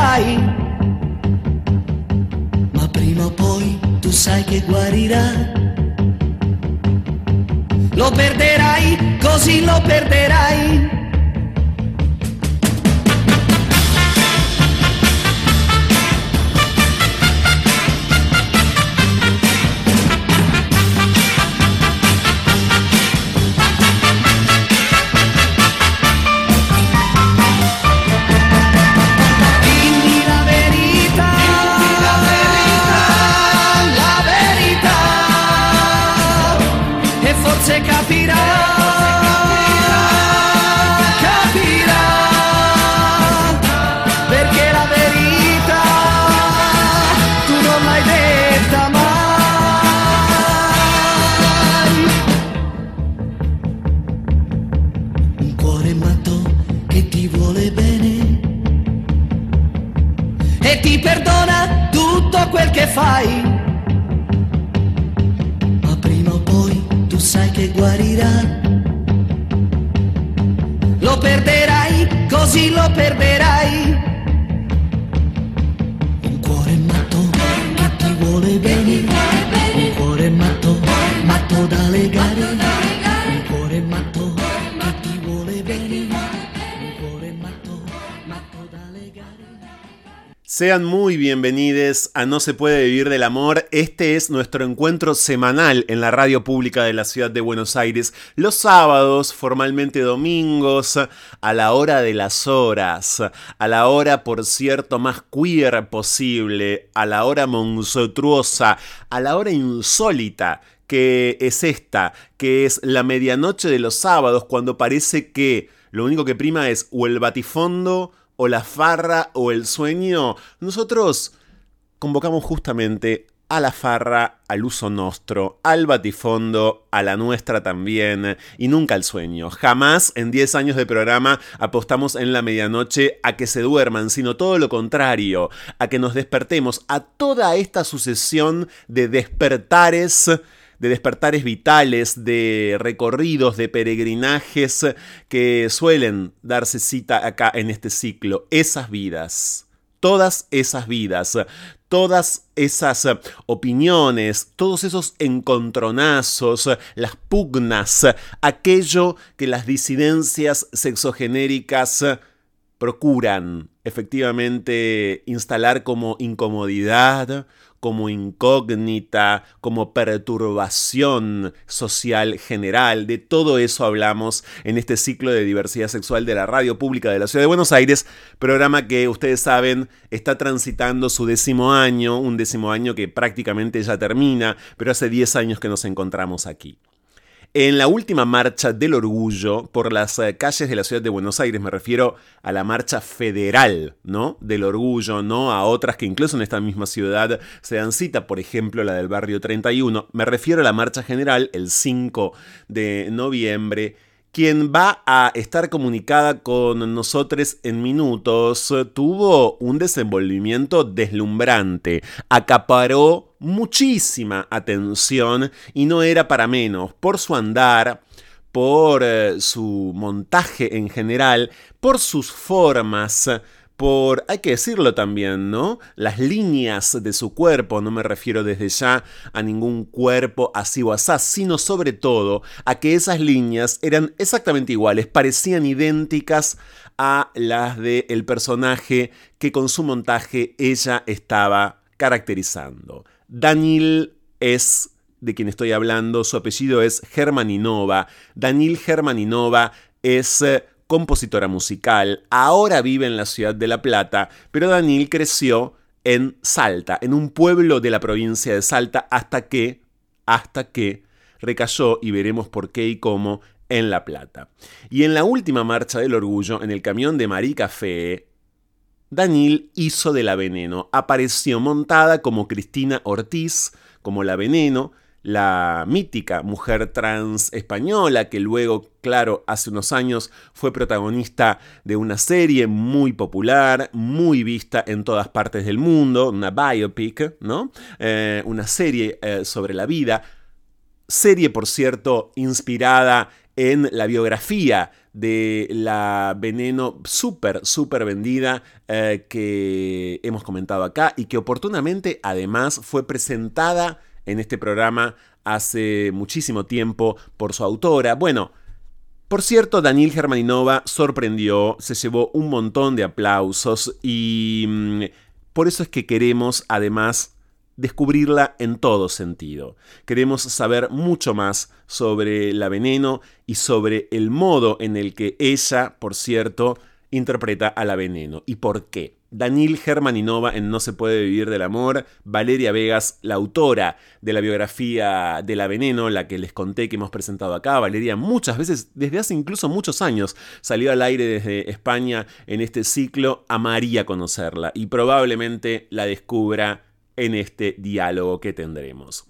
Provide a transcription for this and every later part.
fai. Ma prima o poi tu sai che guarirà. Lo perderai, così lo perderai. vuole bene e ti perdona tutto quel che fai. Ma prima o poi tu sai che guarirà. Lo perderai, così lo perderai. Un cuore matto che ti vuole bene. Un cuore matto, matto da legare. Un cuore matto. Sean muy bienvenidos a No se puede vivir del amor. Este es nuestro encuentro semanal en la radio pública de la ciudad de Buenos Aires. Los sábados, formalmente domingos, a la hora de las horas, a la hora, por cierto, más queer posible, a la hora monstruosa, a la hora insólita que es esta, que es la medianoche de los sábados, cuando parece que lo único que prima es o el batifondo o la farra o el sueño, nosotros convocamos justamente a la farra, al uso nostro, al batifondo, a la nuestra también, y nunca al sueño. Jamás en 10 años de programa apostamos en la medianoche a que se duerman, sino todo lo contrario, a que nos despertemos a toda esta sucesión de despertares de despertares vitales, de recorridos, de peregrinajes que suelen darse cita acá en este ciclo. Esas vidas, todas esas vidas, todas esas opiniones, todos esos encontronazos, las pugnas, aquello que las disidencias sexogenéricas procuran efectivamente instalar como incomodidad, como incógnita, como perturbación social general. De todo eso hablamos en este ciclo de diversidad sexual de la Radio Pública de la Ciudad de Buenos Aires, programa que ustedes saben está transitando su décimo año, un décimo año que prácticamente ya termina, pero hace 10 años que nos encontramos aquí. En la última marcha del orgullo por las eh, calles de la ciudad de Buenos Aires, me refiero a la marcha federal, ¿no? Del orgullo, no a otras que incluso en esta misma ciudad se dan cita, por ejemplo, la del barrio 31. Me refiero a la marcha general el 5 de noviembre quien va a estar comunicada con nosotros en minutos, tuvo un desenvolvimiento deslumbrante, acaparó muchísima atención y no era para menos por su andar, por eh, su montaje en general, por sus formas, por, hay que decirlo también, ¿no? Las líneas de su cuerpo, no me refiero desde ya a ningún cuerpo así o así, sino sobre todo a que esas líneas eran exactamente iguales, parecían idénticas a las del personaje que con su montaje ella estaba caracterizando. Daniel es de quien estoy hablando, su apellido es Germaninova. Daniel Germaninova es eh, compositora musical, ahora vive en la ciudad de La Plata, pero Daniel creció en Salta, en un pueblo de la provincia de Salta, hasta que, hasta que recayó, y veremos por qué y cómo, en La Plata. Y en la última marcha del orgullo, en el camión de Marica Fe, Daniel hizo de la veneno, apareció montada como Cristina Ortiz, como la veneno, la mítica mujer trans española que luego, claro, hace unos años fue protagonista de una serie muy popular, muy vista en todas partes del mundo, una biopic, ¿no? Eh, una serie eh, sobre la vida. Serie, por cierto, inspirada en la biografía de la veneno súper, súper vendida eh, que hemos comentado acá y que oportunamente además fue presentada en este programa hace muchísimo tiempo por su autora. Bueno, por cierto, Daniel Germaninova sorprendió, se llevó un montón de aplausos y mm, por eso es que queremos además descubrirla en todo sentido. Queremos saber mucho más sobre la veneno y sobre el modo en el que ella, por cierto, interpreta a la veneno y por qué. Daniel Germaninova en No se puede vivir del amor, Valeria Vegas, la autora de la biografía de La Veneno, la que les conté que hemos presentado acá. Valeria muchas veces, desde hace incluso muchos años, salió al aire desde España en este ciclo. Amaría conocerla y probablemente la descubra en este diálogo que tendremos.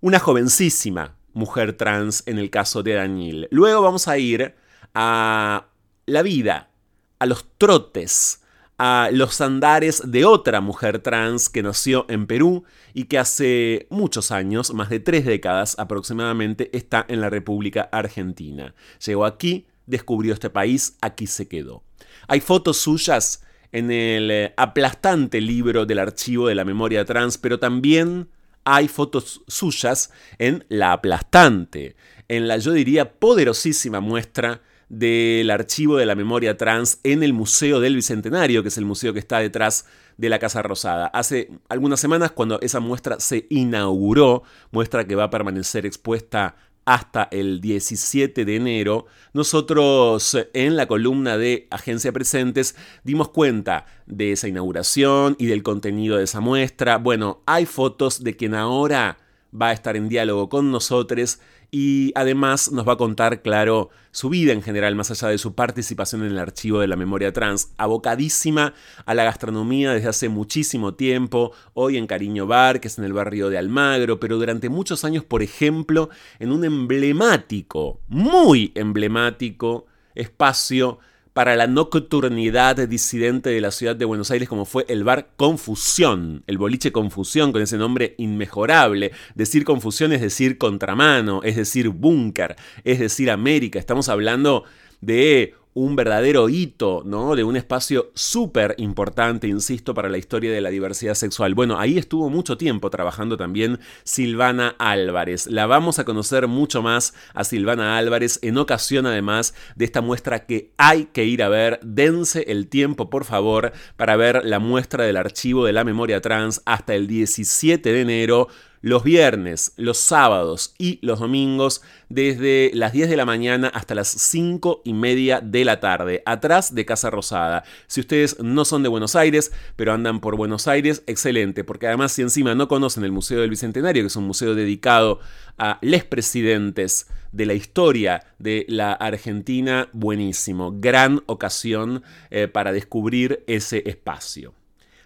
Una jovencísima mujer trans en el caso de Daniel. Luego vamos a ir a la vida, a los trotes, a los andares de otra mujer trans que nació en Perú y que hace muchos años, más de tres décadas aproximadamente, está en la República Argentina. Llegó aquí, descubrió este país, aquí se quedó. Hay fotos suyas en el eh, aplastante libro del archivo de la memoria trans, pero también hay fotos suyas en la aplastante, en la yo diría poderosísima muestra del archivo de la memoria trans en el Museo del Bicentenario, que es el museo que está detrás de la Casa Rosada. Hace algunas semanas, cuando esa muestra se inauguró, muestra que va a permanecer expuesta hasta el 17 de enero, nosotros en la columna de Agencia Presentes dimos cuenta de esa inauguración y del contenido de esa muestra. Bueno, hay fotos de quien ahora va a estar en diálogo con nosotros y además nos va a contar, claro, su vida en general, más allá de su participación en el archivo de la memoria trans, abocadísima a la gastronomía desde hace muchísimo tiempo, hoy en Cariño Bar, que es en el barrio de Almagro, pero durante muchos años, por ejemplo, en un emblemático, muy emblemático espacio para la nocturnidad disidente de la ciudad de Buenos Aires como fue el bar Confusión, el boliche Confusión con ese nombre inmejorable. Decir confusión es decir contramano, es decir búnker, es decir América. Estamos hablando de un verdadero hito, ¿no? De un espacio súper importante, insisto, para la historia de la diversidad sexual. Bueno, ahí estuvo mucho tiempo trabajando también Silvana Álvarez. La vamos a conocer mucho más a Silvana Álvarez en ocasión además de esta muestra que hay que ir a ver. Dense el tiempo, por favor, para ver la muestra del archivo de la memoria trans hasta el 17 de enero los viernes, los sábados y los domingos desde las 10 de la mañana hasta las 5 y media de la tarde, atrás de Casa Rosada. Si ustedes no son de Buenos Aires, pero andan por Buenos Aires, excelente, porque además si encima no conocen el Museo del Bicentenario, que es un museo dedicado a les presidentes de la historia de la Argentina, buenísimo, gran ocasión eh, para descubrir ese espacio.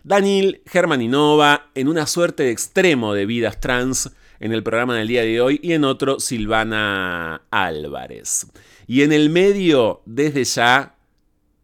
Daniel Germaninova en una suerte de extremo de vidas trans en el programa del día de hoy y en otro Silvana Álvarez. Y en el medio, desde ya,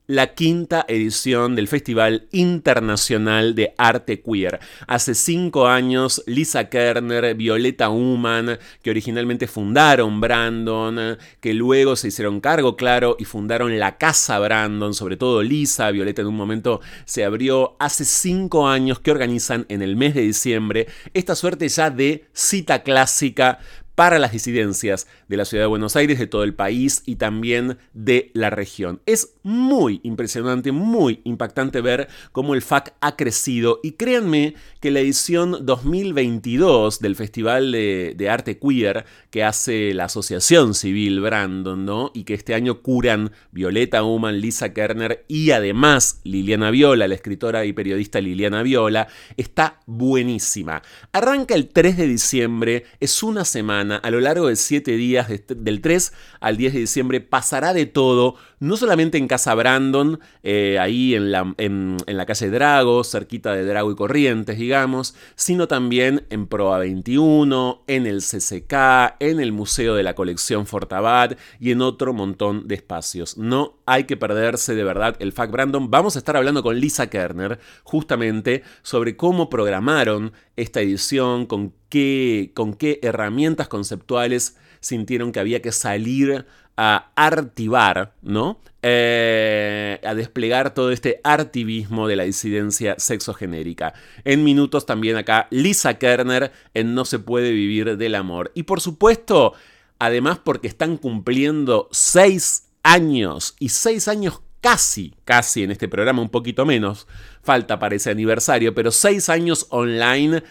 la quinta edición del Festival Internacional de Arte Queer. Hace cinco años, Lisa Kerner, Violeta Human, que originalmente fundaron Brandon, que luego se hicieron cargo, claro, y fundaron la Casa Brandon, sobre todo Lisa, Violeta en un momento se abrió, hace cinco años que organizan en el mes de diciembre esta suerte ya de cita clásica para las disidencias de la ciudad de Buenos Aires, de todo el país y también de la región. Es muy impresionante, muy impactante ver cómo el FAC ha crecido y créanme que la edición 2022 del Festival de, Arte Queer que hace la Asociación Civil Brandon, ¿no? Y que este año curan Violeta Human, Lisa Kerner y además Liliana Viola, la escritora y periodista Liliana Viola, está buenísima. Arranca el 3 de diciembre, es una semana a lo largo de siete días, del 3 al 10 de diciembre, pasará de todo, no solamente en Casa Brandon, eh, ahí en la, en, la, calle Drago, cerquita de Drago y Corrientes, digamos, sino también en Proa 21, en el CCK, en el Museo de la Colección Fortabat y en otro montón de espacios. No hay que perderse de verdad el FAC Brandon. Vamos a estar hablando con Lisa Kerner justamente sobre cómo programaron esta edición, con qué, con qué herramientas conceptuales sintieron que había que salir a artivar, ¿no? Eh, a desplegar todo este artivismo de la disidencia sexogenérica. En minutos también acá Lisa Kerner en No se puede vivir del amor. Y por supuesto, además porque están cumpliendo seis años y seis años casi, casi en este programa, un poquito menos, falta para ese aniversario, pero seis años online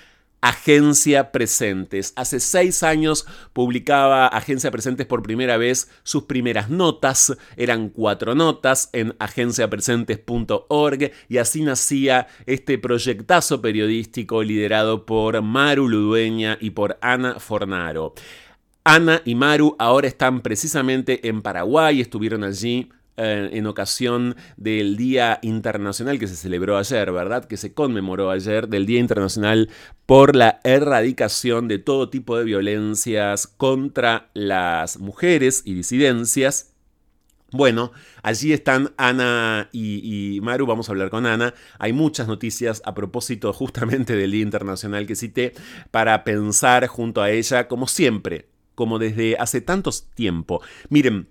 Agencia Presentes. Hace seis años publicaba Agencia Presentes por primera vez sus primeras notas. Eran cuatro notas en agenciapresentes.org y así nacía este proyectazo periodístico liderado por Maru Ludueña y por Ana Fornaro. Ana y Maru ahora están precisamente en Paraguay, estuvieron allí eh, en ocasión del Día Internacional que se celebró ayer, ¿verdad? Que se conmemoró ayer del Día Internacional por la erradicación de todo tipo de violencias contra las mujeres y disidencias. Bueno, allí están Ana y, Maru, vamos a hablar con Ana. Hay muchas noticias a propósito justamente del Día Internacional que cité para pensar junto a ella, como siempre, como desde hace tanto tiempo. Miren,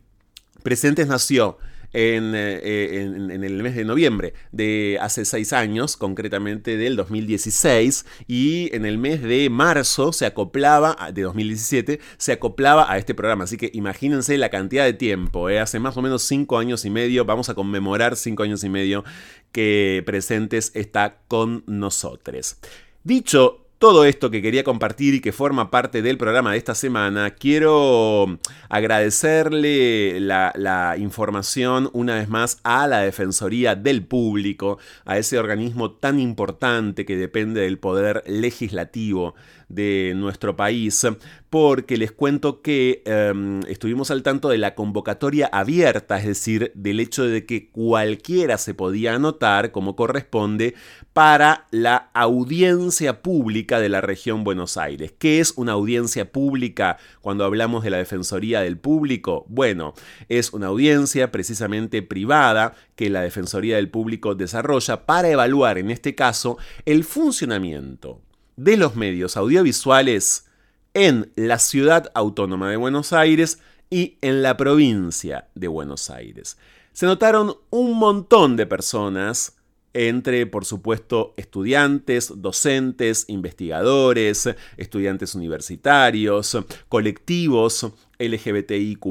Presentes nació eh, en, el mes de noviembre de hace seis años, concretamente del 2016, y en el mes de marzo se acoplaba, de 2017, se acoplaba a este programa. Así que imagínense la cantidad de tiempo, ¿eh? hace más o menos cinco años y medio, vamos a conmemorar cinco años y medio que Presentes está con nosotros. Dicho todo esto que quería compartir y que forma parte del programa de esta semana, quiero agradecerle la, información una vez más a la Defensoría del Público, a ese organismo tan importante que depende del poder legislativo de nuestro país, porque les cuento que em, estuvimos al tanto de la convocatoria abierta, es decir, del hecho de que cualquiera se podía anotar como corresponde para la audiencia pública de la región Buenos Aires. ¿Qué es una audiencia pública cuando hablamos de la Defensoría del Público? Bueno, es una audiencia precisamente privada que la Defensoría del Público desarrolla para evaluar, en este caso, el funcionamiento de los medios audiovisuales en la ciudad autónoma de Buenos Aires y en la provincia de Buenos Aires. se notaron un montón de personas entre, por supuesto, estudiantes, docentes, investigadores, estudiantes universitarios, colectivos LGBTIQ,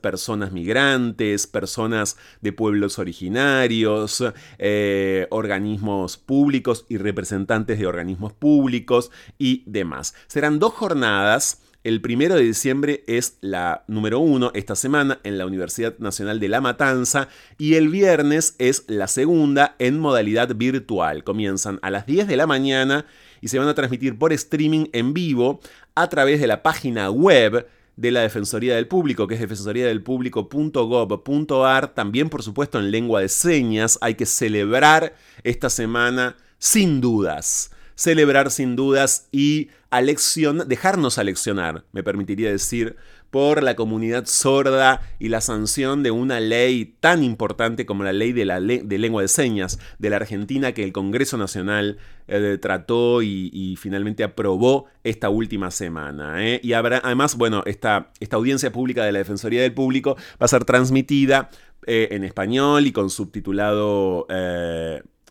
personas migrantes, personas de pueblos originarios, eh, organismos públicos y representantes de organismos públicos y demás. Serán dos jornadas el primero de diciembre es la número uno esta semana en la Universidad Nacional de La Matanza y el viernes es la segunda en modalidad virtual. Comienzan a las 10 de la mañana y se van a transmitir por streaming en vivo a través de la página web de la Defensoría del Público, que es defensoriadelpublico.gov.ar, también por supuesto en lengua de señas. Hay que celebrar esta semana sin dudas celebrar sin dudas y alección, dejarnos aleccionar, me permitiría decir, por la comunidad sorda y la sanción de una ley tan importante como la ley de, la de lengua de señas de la Argentina que el Congreso Nacional eh, trató y, finalmente aprobó esta última semana. ¿eh? Y habrá, además, bueno, esta, esta audiencia pública de la Defensoría del Público va a ser transmitida eh, en español y con subtitulado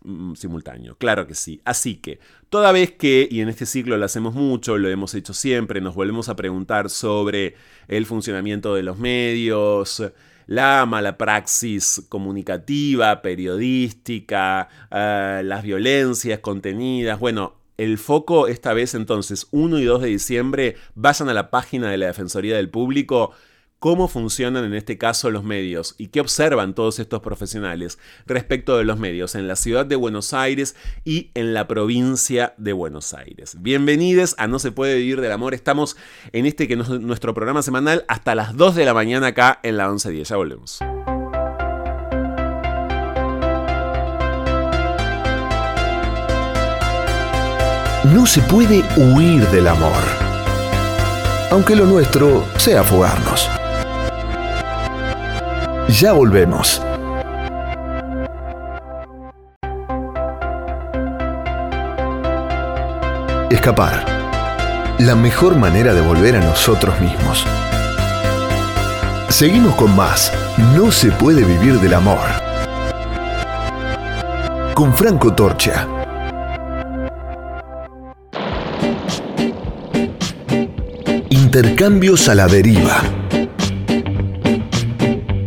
Mm, simultáneo, claro que sí. Así que, toda vez que, y en este ciclo lo hacemos mucho, lo hemos hecho siempre, nos volvemos a preguntar sobre el funcionamiento de los medios, la mala praxis comunicativa, periodística, eh, las violencias contenidas, bueno, el foco esta vez entonces, 1 y 2 de diciembre, vayan a la página de la Defensoría del Público cómo funcionan en este caso los medios y qué observan todos estos profesionales respecto de los medios en la ciudad de Buenos Aires y en la provincia de Buenos Aires. Bienvenidos a No se puede vivir del amor. Estamos en este que es nuestro programa semanal hasta las 2 de la mañana acá en la 1110. Ya volvemos. No se puede huir del amor, aunque lo nuestro sea fugarnos. Ya volvemos. Escapar. La mejor manera de volver a nosotros mismos. Seguimos con más. No se puede vivir del amor. Con Franco Torcha. Intercambios a la deriva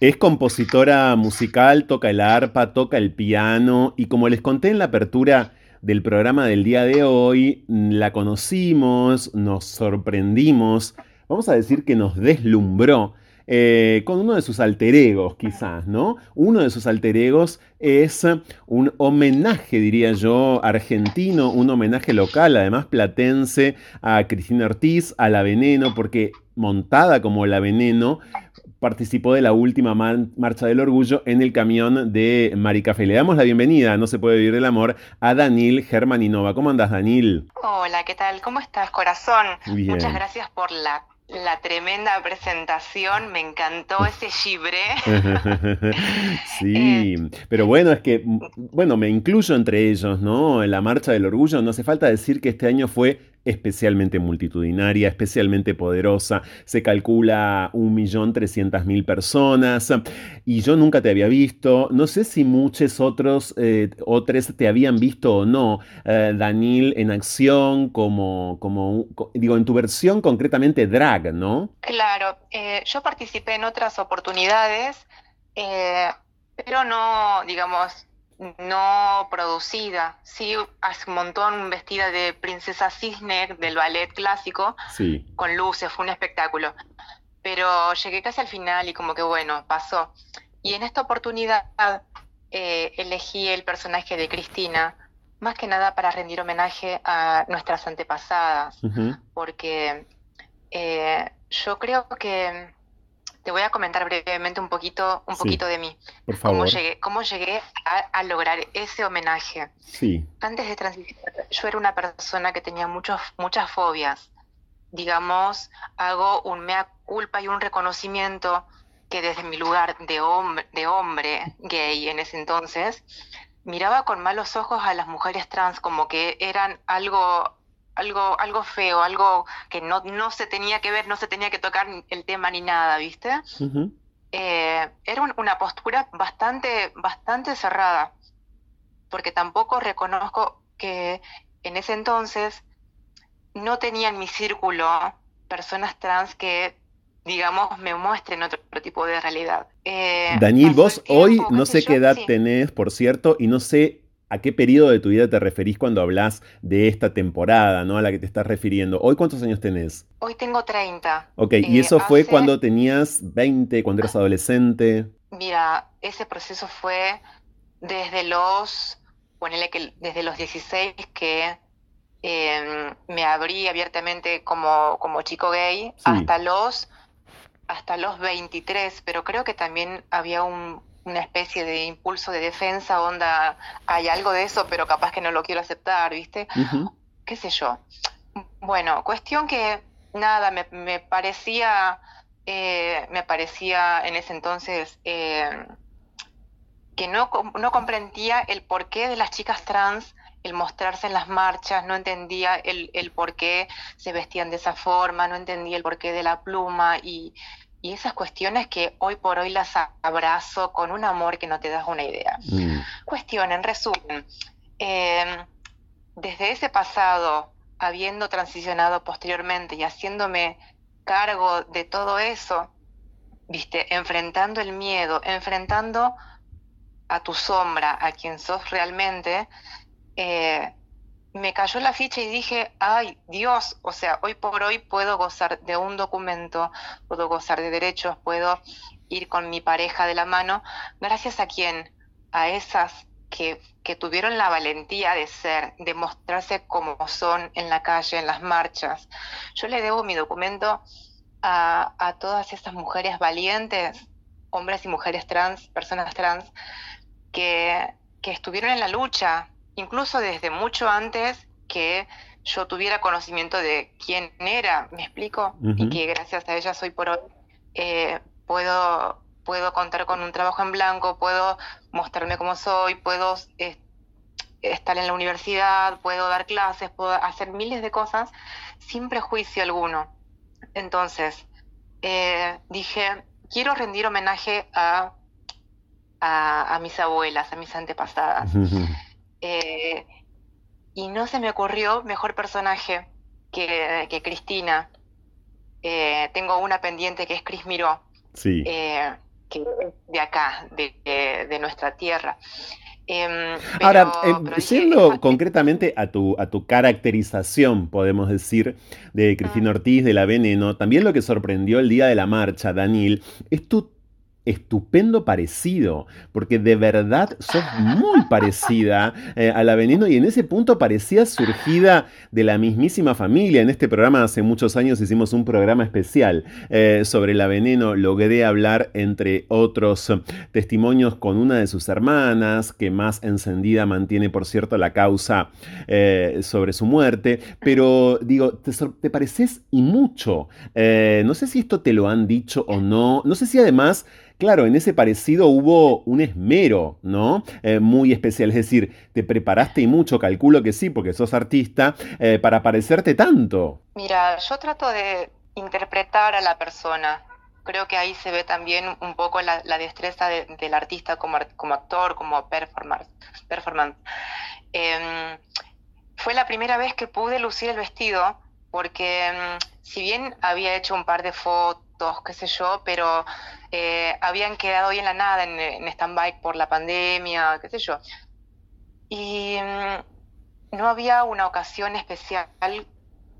Es compositora musical, toca el arpa, toca el piano y como les conté en la apertura del programa del día de hoy, la conocimos, nos sorprendimos, vamos a decir que nos deslumbró eh, con uno de sus alter egos, quizás, ¿no? Uno de sus alter egos es un homenaje, diría yo, argentino, un homenaje local, además platense, a Cristina Ortiz, a La Veneno, porque montada como La Veneno, participó de la última marcha del orgullo en el camión de Maricafé. Le damos la bienvenida, no se puede vivir del amor, a Danil Germaninova. ¿Cómo andas, Danil? Hola, ¿qué tal? ¿Cómo estás, corazón? Muchas gracias por la la tremenda presentación, me encantó ese gibre. sí, eh, pero bueno, es que, bueno, me incluyo entre ellos, ¿no? En la Marcha del Orgullo, no hace falta decir que este año fue especialmente multitudinaria, especialmente poderosa. Se calcula 1.300.000 personas y yo nunca te había visto. No sé si muchos otros, eh, otros te habían visto o no, eh, Daniel, en acción, como, como, digo, en tu versión concretamente drag, ¿no? Claro, eh, yo participé en otras oportunidades, pero no, digamos, no producida, sí hace un montón vestida de princesa cisne del ballet clásico, con luces, fue un espectáculo. Pero llegué casi al final y como que bueno, pasó. Y en esta oportunidad eh, elegí el personaje de Cristina más que nada para rendir homenaje a nuestras antepasadas, porque eh, yo creo que te voy a comentar brevemente un poquito, un poquito de mí. Por favor. Cómo llegué, cómo llegué a, lograr ese homenaje. Sí. Antes de transicionar, yo era una persona que tenía muchos, muchas fobias. Digamos, hago un mea culpa y un reconocimiento que desde mi lugar de hombre, de hombre gay en ese entonces, miraba con malos ojos a las mujeres trans como que eran algo algo, algo feo, algo que no, no se tenía que ver, no se tenía que tocar el tema ni nada, ¿viste? Eh, era una postura bastante, bastante cerrada, porque tampoco reconozco que en ese entonces no tenía en mi círculo personas trans que digamos, me muestren otro, tipo de realidad. Eh, Daniel, vos hoy no sé qué edad tenés, por cierto, y no sé ¿A qué periodo de tu vida te referís cuando hablas de esta temporada, ¿no? A la que te estás refiriendo. ¿Hoy cuántos años tenés? Hoy tengo 30. Ok, ¿y eh, eso fue cuando tenías 20, cuando eras adolescente? Mira, ese proceso fue desde los, ponele que desde los 16 que em, me abrí abiertamente como, como chico gay hasta los hasta los 23, pero creo que también había un, una especie de impulso de defensa, onda, hay algo de eso, pero capaz que no lo quiero aceptar, ¿viste? ¿Qué sé yo? Bueno, cuestión que nada, me, parecía, eh, me parecía en ese entonces eh, que no, no comprendía el porqué de las chicas trans el mostrarse en las marchas, no entendía el, el por qué se vestían de esa forma, no entendía el porqué de la pluma y, y esas cuestiones que hoy por hoy las abrazo con un amor que no te das una idea. Mm. Cuestión, en resumen, em, desde ese pasado, habiendo transicionado posteriormente y haciéndome cargo de todo eso, viste, enfrentando el miedo, enfrentando a tu sombra, a quien sos realmente, eh, me cayó la ficha y dije, ay Dios, o sea, hoy por hoy puedo gozar de un documento, puedo gozar de derechos, puedo ir con mi pareja de la mano, gracias a quién, a esas que, que tuvieron la valentía de ser, de mostrarse como son en la calle, en las marchas. Yo le debo mi documento a, a todas esas mujeres valientes, hombres y mujeres trans, personas trans, que, que estuvieron en la lucha, incluso desde mucho antes que yo tuviera conocimiento de quién era, me explico, y que gracias a ella soy por hoy eh, puedo puedo contar con un trabajo en blanco, puedo mostrarme como soy, puedo estar en la universidad, puedo dar clases, puedo hacer miles de cosas sin prejuicio alguno. Entonces, eh, dije, quiero rendir homenaje a, a, mis abuelas, a mis antepasadas. Eh, y no se me ocurrió mejor personaje que, Cristina. Eh, tengo una pendiente que es Cris Miró, sí. Eh, que es de acá, de, nuestra tierra. Em, Ahora, siendo concretamente a tu, a tu caracterización, podemos decir, de Cristina Ortiz, de la Veneno, también lo que sorprendió el día de la marcha, Daniel, es tu estupendo parecido, porque de verdad sos muy parecida eh, a la Veneno y en ese punto parecía surgida de la mismísima familia. En este programa hace muchos años hicimos un programa especial eh, sobre la Veneno. Logré hablar, entre otros testimonios, con una de sus hermanas, que más encendida mantiene, por cierto, la causa eh, sobre su muerte. Pero digo, te, te pareces y mucho. no sé si esto te lo han dicho o no. No sé si además Claro, en ese parecido hubo un esmero, ¿no? Eh, muy especial, es decir, te preparaste y mucho, calculo que sí, porque sos artista, eh, para parecerte tanto. Mira, yo trato de interpretar a la persona. Creo que ahí se ve también un poco la, destreza del artista como, actor, como performance. Em, fue la primera vez que pude lucir el vestido porque em, si bien había hecho un par de fotos, qué sé yo, pero eh, habían quedado ahí en la nada, en, stand-by por la pandemia, qué sé yo. Y mm, no había una ocasión especial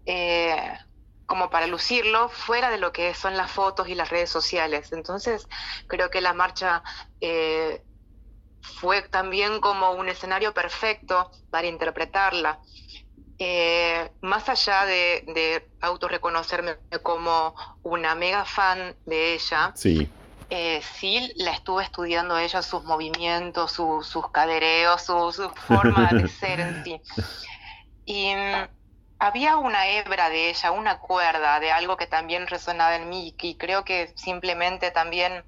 eh, como para lucirlo fuera de lo que son las fotos y las redes sociales. Entonces, creo que la marcha eh, fue también como un escenario perfecto para interpretarla. Eh, más allá de, de autorreconocerme como una mega fan de ella, Sí. eh, sí la estuve estudiando a ella, sus movimientos, su- sus cadereos, su, su forma de ser en sí. Y mm, había una hebra de ella, una cuerda de algo que también resonaba en mí y creo que simplemente también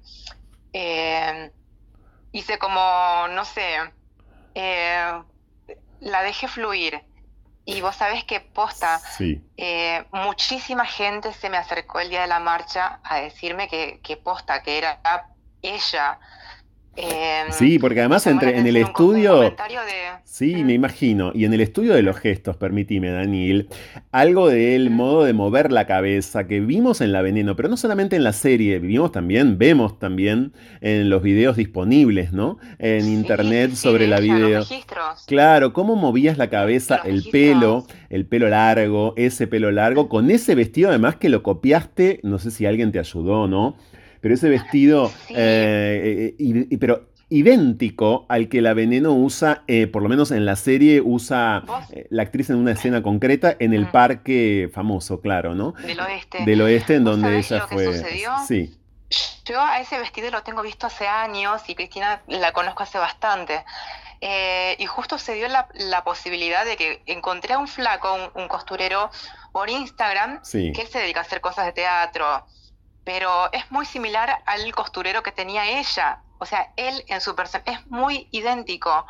eh, hice como, no sé, eh, la dejé fluir. Y vos sabés que posta, Sí. eh, muchísima gente se me acercó el día de la marcha a decirme que, que posta, que era ella. Eh, Sí, porque además entre en el estudio. de- Sí, Mm. me imagino. Y en el estudio de los gestos, permitime, Daniel, algo del modo de mover la cabeza que vimos en La Veneno, pero no solamente en la serie, vimos también, vemos también en los videos disponibles, ¿no? En Sí, internet sí, sobre la video. registros. Claro, cómo movías la cabeza, Los el registros. pelo, el pelo largo, ese pelo largo, con ese vestido además que lo copiaste, no sé si alguien te ayudó, ¿no? Pero ese vestido, Sí. eh, eh, i- pero idéntico al que la Veneno usa, eh, por lo menos en la serie, usa eh, la actriz en una escena concreta en el Mm. parque famoso, claro, ¿no? Del oeste. Del oeste, en ¿Vos donde ella lo que fue. sucedió? Sí, Yo a ese vestido lo tengo visto hace años y Cristina la conozco hace bastante. Eh, y justo se dio la, la posibilidad de que encontré a un flaco, un, un costurero, por Instagram, sí. que él se dedica a hacer cosas de teatro, pero es muy similar al costurero que tenía ella. O sea, él en su persona es muy idéntico.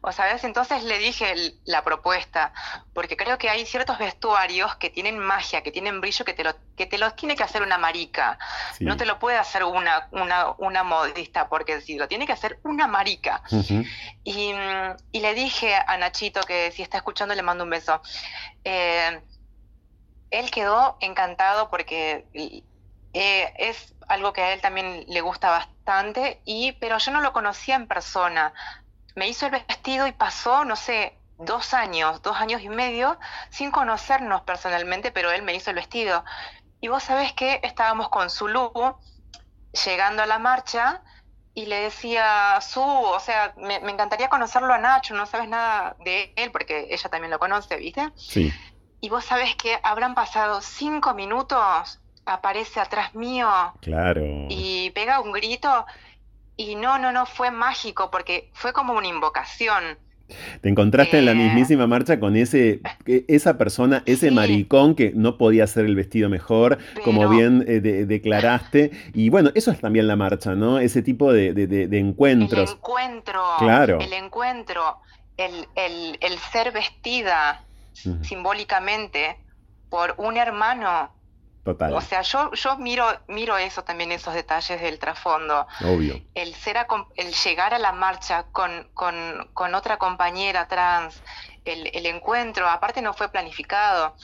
O sea, ¿ves? entonces le dije el- la propuesta, porque creo que hay ciertos vestuarios que tienen magia, que tienen brillo, que te lo, que te los tiene que hacer una marica. sí. No te lo puede hacer una, una, una modista, porque si lo tiene que hacer una marica. Y, mm, y le dije a Nachito que si está escuchando le mando un beso. Eh, él quedó encantado porque eh, es algo que a él también le gusta bastante, y, pero yo no lo conocía en persona. Me hizo el vestido y pasó, no sé, dos años, dos años y medio, sin conocernos personalmente, pero él me hizo el vestido. Y vos sabés que estábamos con Zulu llegando a la marcha y le decía, Su, o sea, me, me encantaría conocerlo a Nacho, no sabes nada de él porque ella también lo conoce, ¿viste? Sí. Y vos sabés que habrán pasado cinco minutos, aparece atrás mío Claro. y pega un grito y no, no, no, fue mágico porque fue como una invocación. Te encontraste en la Eh, mismísima marcha con ese, esa persona, ese Sí. maricón que no podía hacer el vestido mejor, como bien eh, de- declaraste. Y bueno, eso es también la marcha, ¿no? Ese tipo de, de- de- de El encuentros. encuentro, Claro. el encuentro, el, el, el ser vestida simbólicamente por un hermano. Total, O sea, yo, yo miro, miro eso también, esos detalles del trasfondo. obvio. El, ser acom- el llegar a la marcha con, con, con otra compañera trans, el, el encuentro, aparte no fue planificado,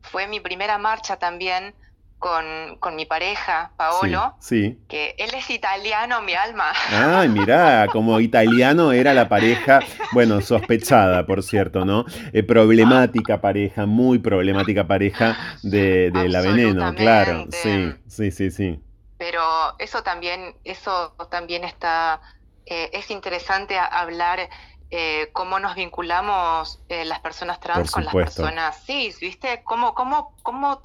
fue mi primera marcha también con, con mi pareja, Paolo, Sí, sí. que él es italiano, mi alma. Ay, mirá, como italiano era la pareja, bueno, sospechada, por cierto, ¿no? Eh, problemática pareja, muy problemática pareja de, de la veneno, claro. Sí, sí, sí, sí. Pero eso también, eso también está, eh, es interesante hablar eh, cómo nos vinculamos eh, las personas trans con las personas cis, ¿viste? Cómo, cómo, cómo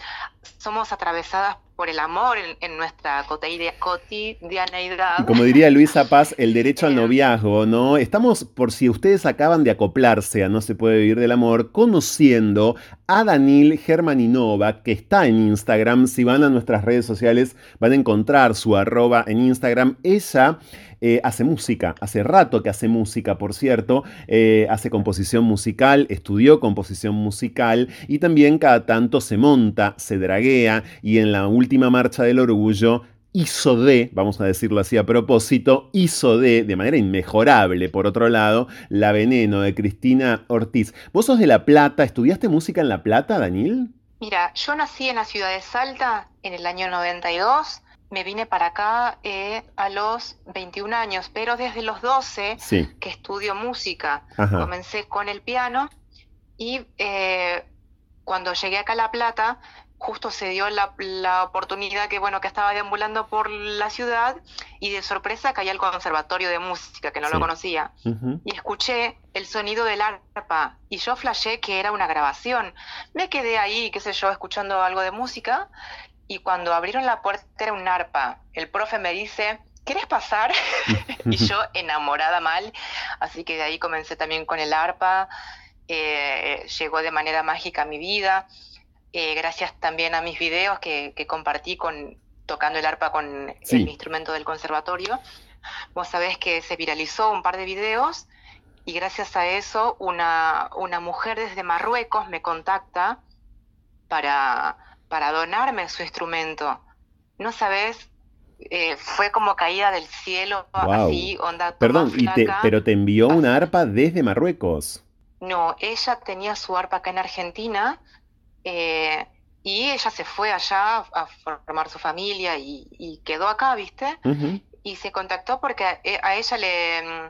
somos atravesadas por el amor en, en nuestra cotidia- cotidianeidad. Y como diría Luisa Paz, el derecho al Eh. noviazgo, ¿no? Estamos, por si ustedes acaban de acoplarse a No se puede vivir del amor, conociendo a Danil Germaninova, que está en Instagram. Si van a nuestras redes sociales, van a encontrar su arroba en Instagram. Ella eh, hace música, hace rato que hace música, por cierto, eh, hace composición musical, estudió composición musical y también cada tanto se monta, se draguea y en la última marcha del orgullo hizo de, vamos a decirlo así a propósito, hizo de, de manera inmejorable, por otro lado, La Veneno de Cristina Ortiz. ¿Vos sos de La Plata? ¿Estudiaste música en La Plata, Daniel? Mira, yo nací en la ciudad de Salta en el año 92. Me vine para acá eh, a los 21 años, pero desde los 12 Sí. que estudio música. Ajá. Comencé con el piano y eh, cuando llegué acá a La Plata justo se dio la, oportunidad que, bueno, que estaba deambulando por la ciudad y de sorpresa caí al conservatorio de música, que no lo conocía, y escuché el sonido del arpa y yo flashé que era una grabación. Me quedé ahí, qué sé yo, escuchando algo de música y cuando abrieron la puerta era un arpa. El profe me dice, ¿quieres pasar? y yo enamorada mal, así que de ahí comencé también con el arpa, eh, llegó de manera mágica a mi vida eh, gracias también a mis videos que, compartí con tocando el arpa con el instrumento del conservatorio. Vos sabés que se viralizó un par de videos y gracias a eso una, una mujer desde Marruecos me contacta para, para donarme su instrumento. No sabés, eh, fue como caída del cielo, así, onda. Perdón, pero te envió una arpa desde Marruecos. No, ella tenía su arpa acá en Argentina eh, y ella se fue allá a formar su familia y, quedó acá, ¿viste? Y se contactó porque a, eh, ella le, mm,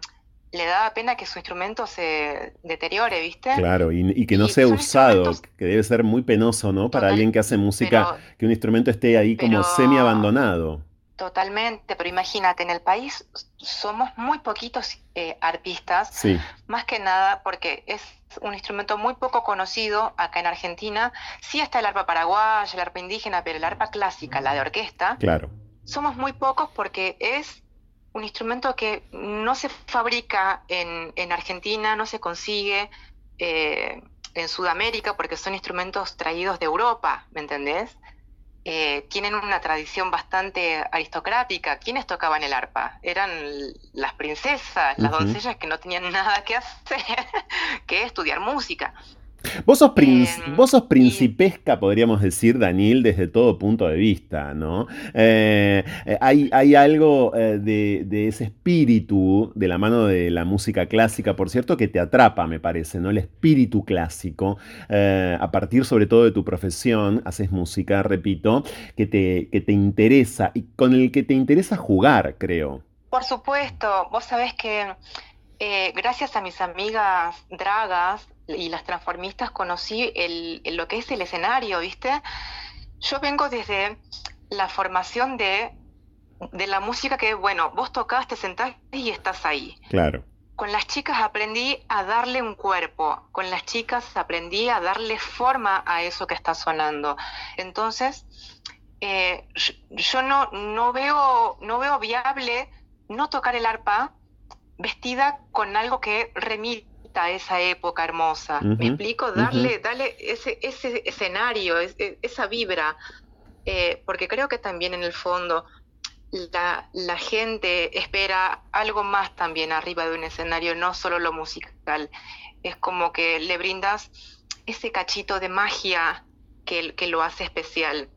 le daba pena que su instrumento se deteriore, ¿viste? Claro, y, que no sea usado, que debe ser muy penoso, ¿no? Para alguien que hace música, que un instrumento esté ahí como semi abandonado. Totalmente, pero imagínate, en el país somos muy poquitos eh, artistas, más que nada porque es un instrumento muy poco conocido acá en Argentina. Sí está el arpa paraguaya, el arpa indígena, pero el arpa clásica, la de orquesta, claro. somos muy pocos porque es un instrumento que no se fabrica en, en Argentina, no se consigue eh, en Sudamérica porque son instrumentos traídos de Europa, ¿me entendés? Eh, tienen una tradición bastante aristocrática. ¿Quiénes tocaban el arpa? Eran las princesas, las doncellas que no tenían nada que hacer que estudiar música. Vos sos, vos sos principesca, podríamos decir, Daniel, desde todo punto de vista, ¿no? Eh, eh, hay, hay, algo eh, de, ese espíritu de la mano de la música clásica, por cierto, que te atrapa, me parece, ¿no? El espíritu clásico, a partir sobre todo de tu profesión, haces música, repito, que te, que te interesa y con el que te interesa jugar, creo. Por supuesto, vos sabés que gracias a mis amigas dragas, y las transformistas conocí el, lo que es el escenario, ¿viste? Yo vengo desde la formación de, de la música que, bueno, vos tocás, te sentás y estás ahí. Claro. Con las chicas aprendí a darle un cuerpo, con las chicas aprendí a darle forma a eso que está sonando. Entonces, eh, yo no, no, veo, no veo viable no tocar el arpa vestida con algo que remite esa época hermosa. ¿Me explico? Darle, darle ese, ese escenario, esa vibra, eh, porque creo que también en el fondo la, la, gente espera algo más también arriba de un escenario, no solo lo musical. Es como que le brindas ese cachito de magia que, que lo hace especial.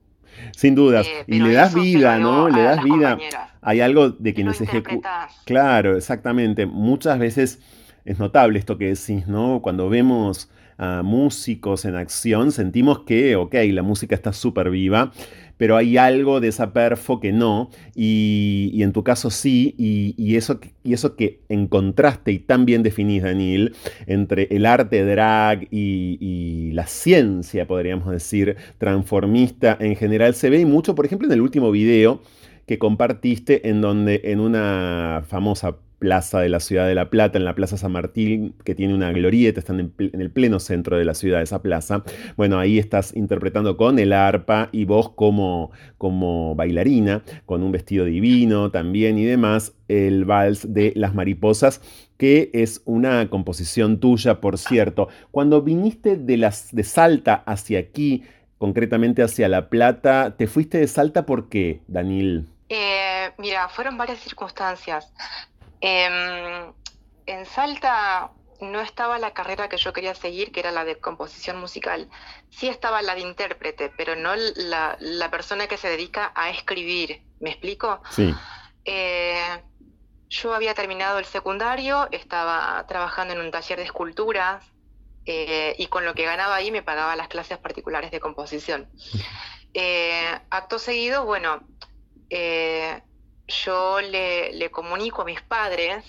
Sin dudas. Eh, y le das vida, ¿no? Le das vida. Hay algo de quienes ejecutan. Claro, exactamente. Muchas veces es notable esto que decís, ¿no? Cuando vemos a músicos en acción, sentimos que, ok, la música está súper viva, pero hay algo de esa perfo que no, y, en tu caso sí, y, eso, y eso que encontraste y tan bien definís, Daniel, entre el arte drag y, y, la ciencia, podríamos decir, transformista en general, se ve mucho, por ejemplo, en el último video que compartiste en donde en una famosa plaza de la ciudad de La Plata, en la Plaza San Martín, que tiene una glorieta, están en, el pleno centro de la ciudad esa plaza. Bueno, ahí estás interpretando con el arpa y vos como, como bailarina, con un vestido divino también y demás, el vals de las mariposas que es una composición tuya, por cierto. Cuando viniste de, las, de Salta hacia aquí, concretamente hacia La Plata, ¿te fuiste de Salta por qué, Daniel? Eh, mira, fueron varias circunstancias. Em, en Salta no estaba la carrera que yo quería seguir, que era la de composición musical. Sí estaba la de intérprete, pero no la, persona que se dedica a escribir. ¿Me explico? Sí. Eh, yo había terminado el secundario, estaba trabajando en un taller de esculturas eh, y con lo que ganaba ahí me pagaba las clases particulares de composición. Eh, acto seguido, bueno, yo le, comunico a mis padres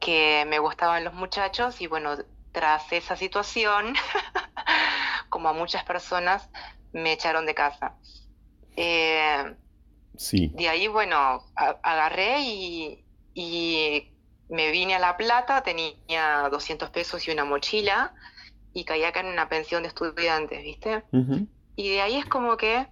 que me gustaban los muchachos y bueno, tras esa situación, como a muchas personas, me echaron de casa. Eh, sí. De ahí, bueno, agarré y, me vine a La Plata, tenía 200 pesos y una mochila y caí acá en una pensión de estudiantes, ¿viste? Y de ahí es como que,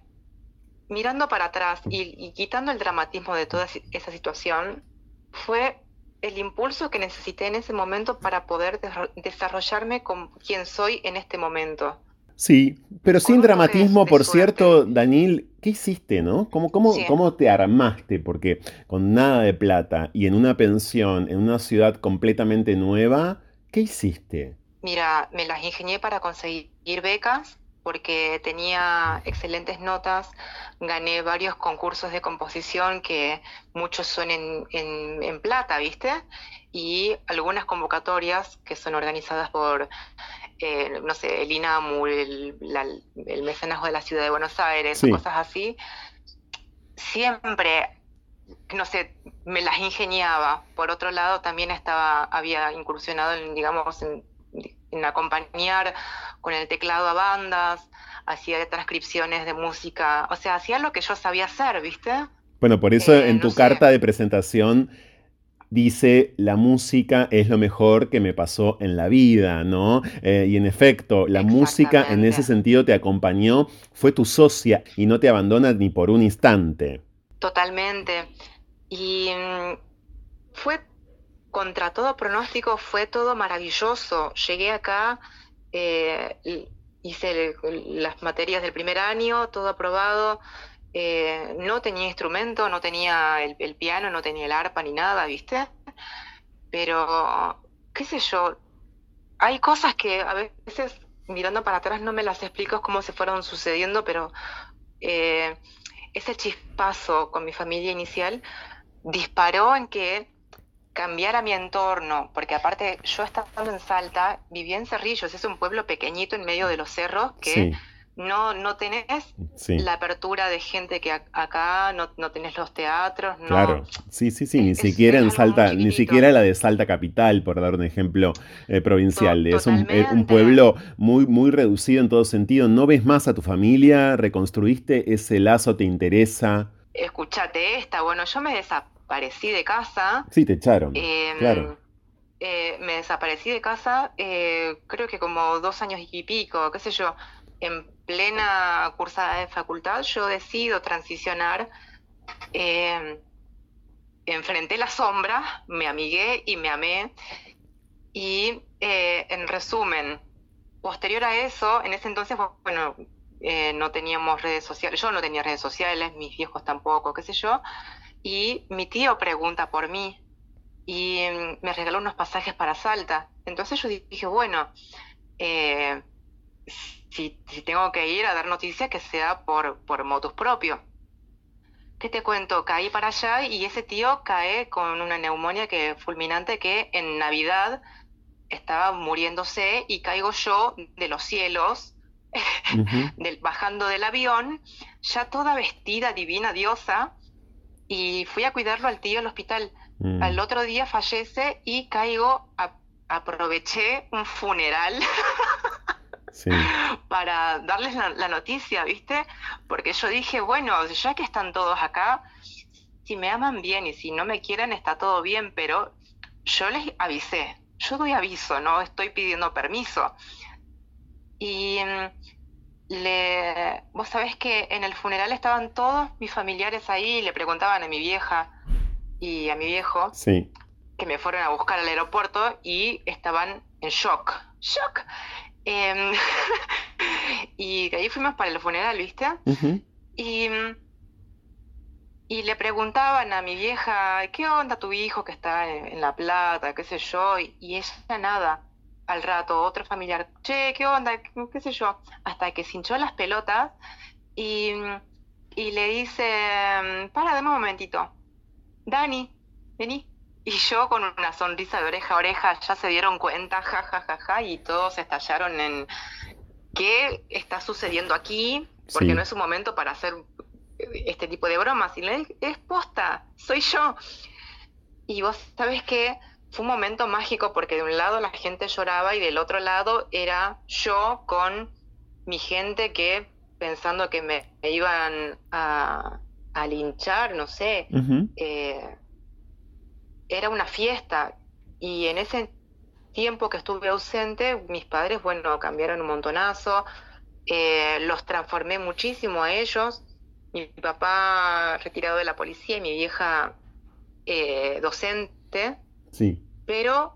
mirando para atrás y, quitando el dramatismo de toda esa situación, fue el impulso que necesité en ese momento para poder desarrollarme con quien soy en este momento. Sí, pero sin dramatismo, por cierto, Daniel, ¿qué hiciste, no? ¿Cómo, cómo, ¿Cómo te armaste? Porque con nada de plata y en una pensión, en una ciudad completamente nueva, ¿qué hiciste? Mira, me las ingenié para conseguir becas porque tenía excelentes notas, gané varios concursos de composición que muchos son en, plata, ¿viste? Y algunas convocatorias que son organizadas por, eh, no sé, el INAMU, el, el, mecenazgo de la Ciudad de Buenos Aires, cosas así. Siempre, no sé, me las ingeniaba. Por otro lado, también estaba, había incursionado en, digamos, en en acompañar con el teclado a bandas, hacía transcripciones de música, o sea, hacía lo que yo sabía hacer, ¿viste? Bueno, por eso eh, en tu carta de presentación dice, la música es lo mejor que me pasó en la vida, ¿no? Eh, y en efecto, la música en ese sentido te acompañó, fue tu socia y no te abandona ni por un instante. Totalmente. Y mm, fue contra todo pronóstico fue todo maravilloso. Llegué acá, eh, hice las materias del primer año, todo aprobado. Eh, no tenía instrumento, no tenía el, piano, no tenía el arpa ni nada, ¿viste? Pero, qué sé yo, hay cosas que a veces mirando para atrás no me las explico cómo se fueron sucediendo, pero eh, ese chispazo con mi familia inicial disparó en que cambiar a mi entorno, porque aparte yo estando en Salta, vivía en Cerrillos, es un pueblo pequeñito en medio de los cerros que no, no tenés la apertura de gente que acá, no, no tenés los teatros. No, claro, sí, sí, sí, ni siquiera en Salta, ni siquiera la de Salta Capital, por dar un ejemplo eh, provincial. es un, eh, un, pueblo muy, muy reducido en todo sentido. ¿No ves más a tu familia? ¿Reconstruiste ese lazo? ¿Te interesa? Escuchate esta, bueno, yo me desaparecí desaparecí de casa. Sí, te echaron. Em, claro. Eh, me desaparecí de casa, eh, creo que como dos años y pico, qué sé yo, en plena cursada de facultad, yo decido transicionar. Eh, enfrenté la sombra, me amigué y me amé. Y en resumen, posterior a eso, en ese entonces, bueno, no teníamos redes sociales, yo no tenía redes sociales, mis viejos tampoco, qué sé yo y mi tío pregunta por mí y mm, me regaló unos pasajes para Salta. Entonces yo dije, bueno, eh, si, tengo que ir a dar noticias, que sea por, por motus propio. ¿Qué te cuento? Caí para allá y ese tío cae con una neumonía que fulminante que en Navidad estaba muriéndose y caigo yo de los cielos, del, bajando del avión, ya toda vestida, divina diosa, y fui a cuidarlo al tío al hospital. Mm. Al otro día fallece y caigo, aproveché un funeral para darles la, noticia, ¿viste? Porque yo dije, bueno, ya que están todos acá, si me aman bien y si no me quieren está todo bien, pero yo les avisé, yo doy aviso, no estoy pidiendo permiso. Y mm, le, vos sabés que en el funeral estaban todos mis familiares ahí y le preguntaban a mi vieja y a mi viejo que me fueron a buscar al aeropuerto y estaban en shock. ¡Shock! Em, y de ahí fuimos para el funeral, ¿viste? y, y le preguntaban a mi vieja, ¿qué onda tu hijo que está en, La Plata? ¿Qué sé yo? Y ella nada al rato otro familiar, che, ¿qué onda? ¿Qué sé yo? Hasta que se hinchó las pelotas y, le dice, para, dame un momentito. Dani, vení. Y yo con una sonrisa de oreja a oreja ya se dieron cuenta, ja, ja, ja, ja, y todos estallaron en qué está sucediendo aquí, porque no es un momento para hacer este tipo de bromas. Y le es posta, soy yo. Y vos sabés que fue un momento mágico porque de un lado la gente lloraba y del otro lado era yo con mi gente que pensando que me, iban a, linchar, no sé. Eh, era una fiesta y en ese tiempo que estuve ausente, mis padres, bueno, cambiaron un montonazo, eh, los transformé muchísimo a ellos. Mi papá retirado de la policía y mi vieja eh, docente. Sí. Pero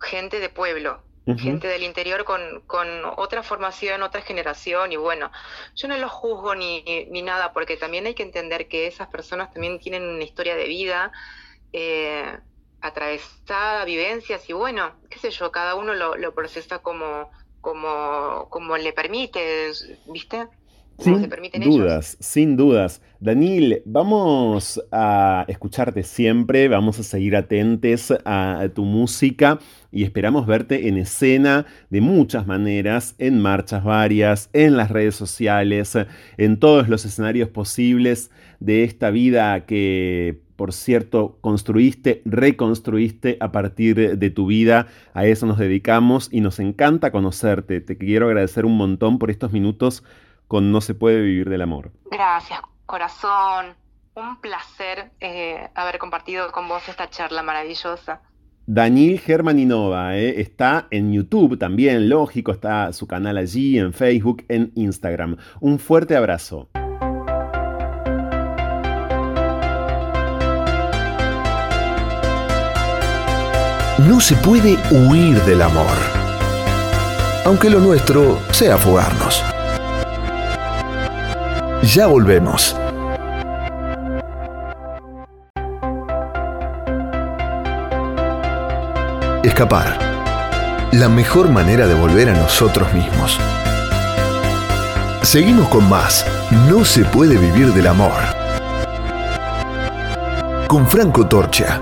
gente de pueblo, gente del interior con, otra formación, otra generación, y bueno, yo no los juzgo ni, ni, nada, porque también hay que entender que esas personas también tienen una historia de vida eh, atravesada, vivencias, y bueno, qué sé yo, cada uno lo, lo procesa como, como, como le permite, ¿viste? Sin dudas, sin dudas. Daniel, vamos a escucharte siempre, vamos a seguir atentes a tu música y esperamos verte en escena de muchas maneras, en marchas varias, en las redes sociales, en todos los escenarios posibles de esta vida que, por cierto, construiste, reconstruiste a partir de tu vida. A eso nos dedicamos y nos encanta conocerte. Te quiero agradecer un montón por estos minutos con No se puede vivir del amor. Gracias, corazón. Un placer eh, haber compartido con vos esta charla maravillosa. Daniel Germaninova eh, está en YouTube también, lógico, está su canal allí, en Facebook, en Instagram. Un fuerte abrazo. No se puede huir del amor, aunque lo nuestro sea fugarnos. Ya volvemos. Escapar. La mejor manera de volver a nosotros mismos. Seguimos con más. No se puede vivir del amor. Con Franco Torcha.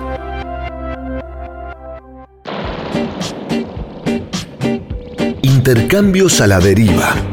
Intercambios a la deriva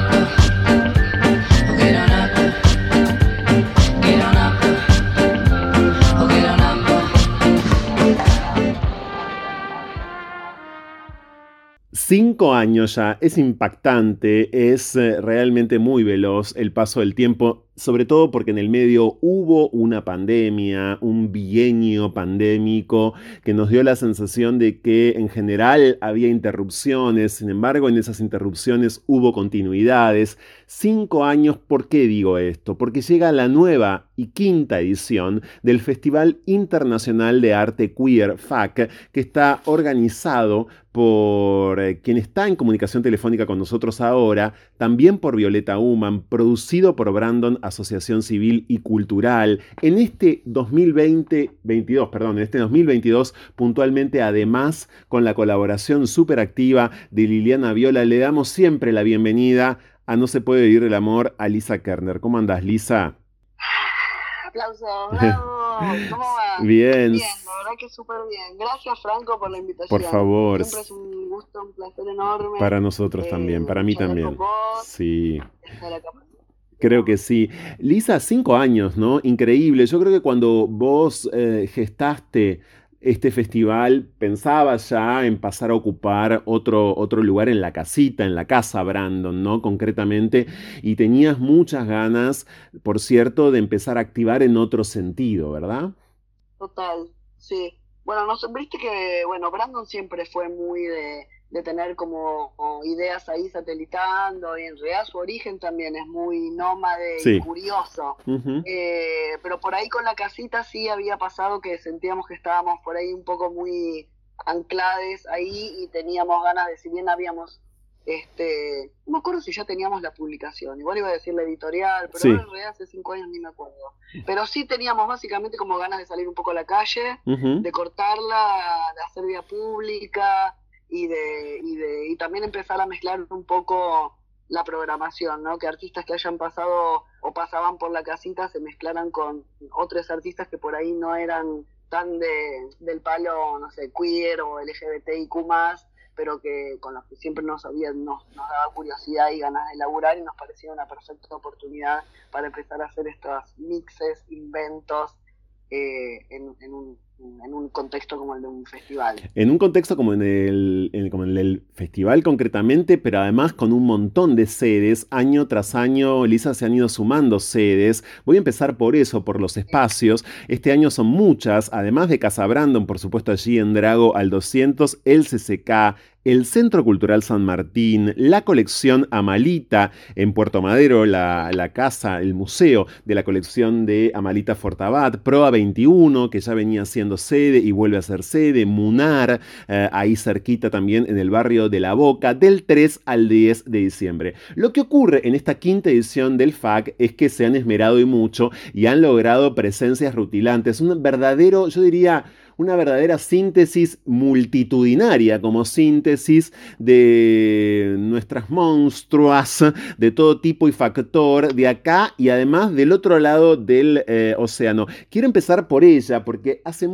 Cinco años ya, es impactante, es eh, realmente muy veloz el paso del tiempo sobre todo porque en el medio hubo una pandemia, un bienio pandémico que nos dio la sensación de que en general había interrupciones, sin embargo en esas interrupciones hubo continuidades. Cinco años, ¿por qué digo esto? Porque llega la nueva y quinta edición del Festival Internacional de Arte Queer FAC, que está organizado por eh, quien está en comunicación telefónica con nosotros ahora, también por Violeta Human, producido por Brandon Asociación Civil y Cultural. En este 2020-22, perdón, en este 2022, puntualmente además con la colaboración súper activa de Liliana Viola, le damos siempre la bienvenida a No se puede vivir el amor a Lisa Kerner. ¿Cómo andas, Lisa? Aplausos, bravo. ¿Cómo va? Bien. Bien, la verdad que súper bien. Gracias, Franco, por la invitación. Por favor. Siempre es un gusto, un placer enorme. Para nosotros también, para mí también. con vos, Sí. estar acá. Creo que sí. Lisa, cinco años, ¿no? Increíble. Yo creo que cuando vos eh, gestaste este festival, pensabas ya en pasar a ocupar otro, otro lugar en la casita, en la casa Brandon, ¿no? Concretamente, y tenías muchas ganas, por cierto, de empezar a activar en otro sentido, ¿verdad? Total, sí. Bueno, no viste que, bueno, Brandon siempre fue muy de, de tener como ideas ahí satelitando y en realidad su origen también es muy nómade Sí. y curioso. Eh, pero por ahí con la casita sí había pasado que sentíamos que estábamos por ahí un poco muy anclades ahí y teníamos ganas de, si bien habíamos, este, no me acuerdo si ya teníamos la publicación, igual iba a decir la editorial, pero Sí. en realidad hace cinco años ni me acuerdo. Pero sí teníamos básicamente como ganas de salir un poco a la calle, de cortarla, de hacer vía pública y de, y de y también empezar a mezclar un poco la programación, ¿no? Que artistas que hayan pasado o pasaban por la casita se mezclaran con otros artistas que por ahí no eran tan de, del palo, no sé, queer o LGBTIQ+, pero que con los que siempre nos, había, nos, nos daba curiosidad y ganas de elaborar y nos parecía una perfecta oportunidad para empezar a hacer estos mixes, inventos eh, en, en un en un contexto como el de un festival. En un contexto como en el, como en el festival concretamente, pero además con un montón de sedes, año tras año, Elisa se han ido sumando sedes. Voy a empezar por eso, por los espacios. Este año son muchas, además de Casa Brandon, por supuesto allí en Drago al 200, el CCK, el Centro Cultural San Martín, la colección Amalita en Puerto Madero, la, casa, el museo de la colección de Amalita Fortabat, Proa 21, que ya venía siendo sede y vuelve a ser sede, Munar, eh, ahí cerquita también en el barrio de La Boca, del 3 al 10 de diciembre. Lo que ocurre en esta quinta edición del FAC es que se han esmerado y mucho y han logrado presencias rutilantes, un verdadero, yo diría, una verdadera síntesis multitudinaria, como síntesis de nuestras monstruas de todo tipo y factor de acá y además del otro lado del eh, océano. Quiero empezar por ella porque hace,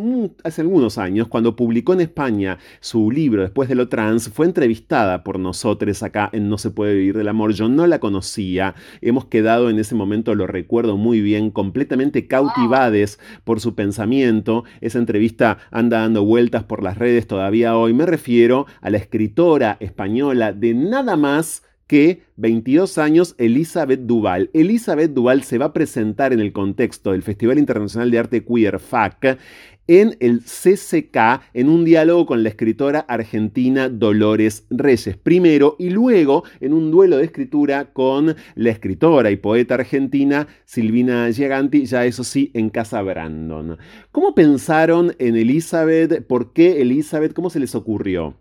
hace algunos años, cuando publicó en España su libro Después de lo trans, fue entrevistada por nosotros acá en No se puede vivir del amor. Yo no la conocía, hemos quedado en ese momento, lo recuerdo muy bien, completamente cautivades por su pensamiento. Esa entrevista anda dando vueltas por las redes todavía hoy. Me refiero a la escritora española de nada más que 22 años Elizabeth Duval. Elizabeth Duval se va a presentar en el contexto del Festival Internacional de Arte Queer FAC en el CCK en un diálogo con la escritora argentina Dolores Reyes primero y luego en un duelo de escritura con la escritora y poeta argentina Silvina Giganti, ya eso sí, en Casa Brandon. ¿Cómo pensaron en Elizabeth? ¿Por qué Elizabeth? ¿Cómo se les ocurrió?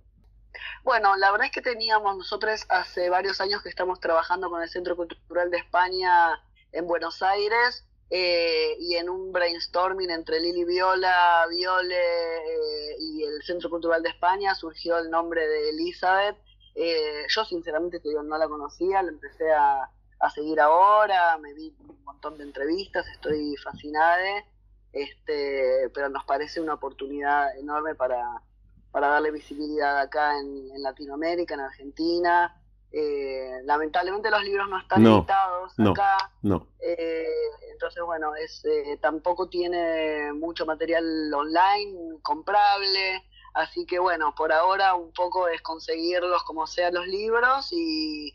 Bueno, la verdad es que teníamos nosotros hace varios años que estamos trabajando con el Centro Cultural de España en Buenos Aires eh, y en un brainstorming entre Lili Viola, Viole eh, y el Centro Cultural de España surgió el nombre de Elizabeth. Eh, yo sinceramente te digo, no la conocía, la empecé a, seguir ahora, me vi un montón de entrevistas, estoy fascinada, este, pero nos parece una oportunidad enorme para, para darle visibilidad acá en Latinoamérica, en Argentina. Eh, lamentablemente los libros no están editados acá. No. Eh, entonces, bueno, es, eh, tampoco tiene mucho material online comprable. Así que, bueno, por ahora un poco es conseguirlos como sean los libros y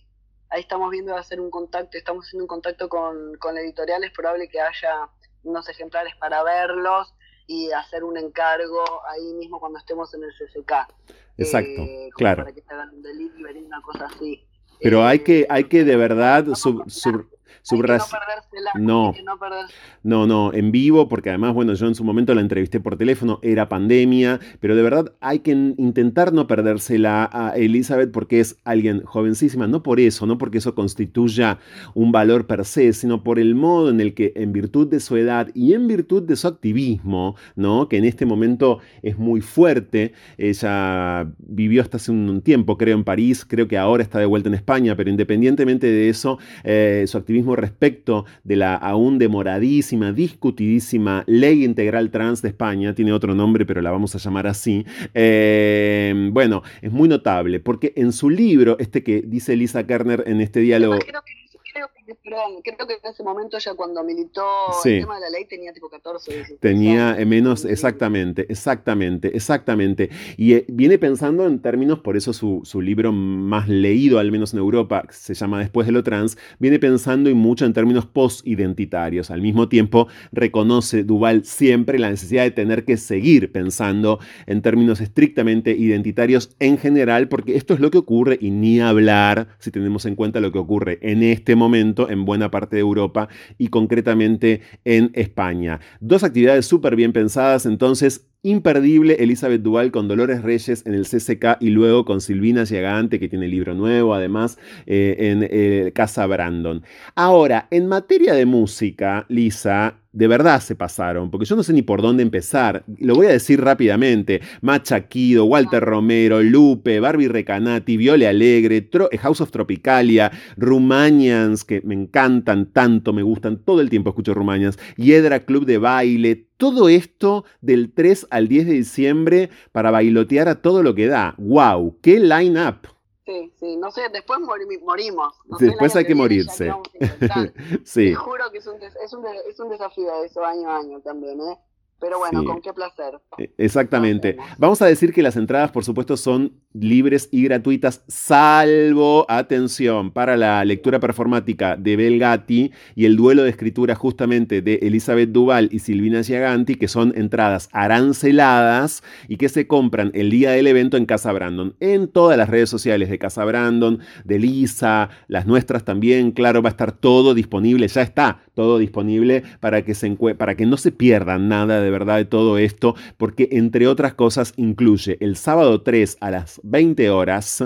ahí estamos viendo de hacer un contacto, estamos haciendo un contacto con, con la editorial. Es probable que haya unos ejemplares para verlos y hacer un encargo ahí mismo cuando estemos en el CCK. Exacto, claro. Para que te hagan un delivery, una cosa así. Pero hay que, hay que de verdad sub, no, no, no, en vivo, porque además, bueno, yo en su momento la entrevisté por teléfono, era pandemia, pero de verdad hay que intentar no perdérsela a Elizabeth porque es alguien jovencísima, no por eso, no porque eso constituya un valor per se, sino por el modo en el que, en virtud de su edad y en virtud de su activismo, ¿no? Que en este momento es muy fuerte, ella vivió hasta hace un tiempo, creo, en París, creo que ahora está de vuelta en España, pero independientemente de eso, eh, su activismo respecto de la aún demoradísima, discutidísima ley integral trans de España, tiene otro nombre, pero la vamos a llamar así, eh, bueno, es muy notable, porque en su libro, este que dice Lisa Kerner en este diálogo creo que, en ese momento ya cuando militó el tema de la ley tenía tipo 14. tenía menos, exactamente, exactamente, exactamente. Y eh, viene pensando en términos, por eso su, libro más leído, al menos en Europa, se llama Después de lo trans, viene pensando y mucho en términos post-identitarios. Al mismo tiempo, reconoce Duval siempre la necesidad de tener que seguir pensando en términos estrictamente identitarios en general, porque esto es lo que ocurre y ni hablar si tenemos en cuenta lo que ocurre en este momento en buena parte de Europa y concretamente en España. Dos actividades súper bien pensadas, entonces imperdible Elizabeth Duval con Dolores Reyes en el CCK y luego con Silvina Giagante, que tiene libro nuevo, además, eh, en eh, Casa Brandon. Ahora, en materia de música, Lisa, de verdad se pasaron, porque yo no sé ni por dónde empezar. Lo voy a decir rápidamente. Macha Kido, Walter Romero, Lupe, Barbie Recanati, Viole Alegre, House of Tropicalia, Rumanians, que me encantan tanto, me gustan, todo el tiempo escucho Rumanians, Hiedra Club de Baile, todo esto del 3 al 10 de diciembre para bailotear a todo lo que da. ¡Wow! ¡Qué line-up! Sí, sí, no sé, después morimos. después hay que morirse. sí. Te juro que es un, es, un, es un desafío eso año a año también, ¿eh? Pero bueno, con qué placer. E, exactamente. Vamos a decir que las entradas, por supuesto, son libres y gratuitas, salvo, atención, para la lectura performática de Belgati y el duelo de escritura justamente de Elizabeth Duval y Silvina Giaganti, que son entradas aranceladas y que se compran el día del evento en Casa Brandon. En todas las redes sociales de Casa Brandon, de Lisa, las nuestras también, claro, va a estar todo disponible, ya está todo disponible para que, se para que no se pierdan nada de verdad de todo esto, porque entre otras cosas incluye el sábado 3 a las 20 horas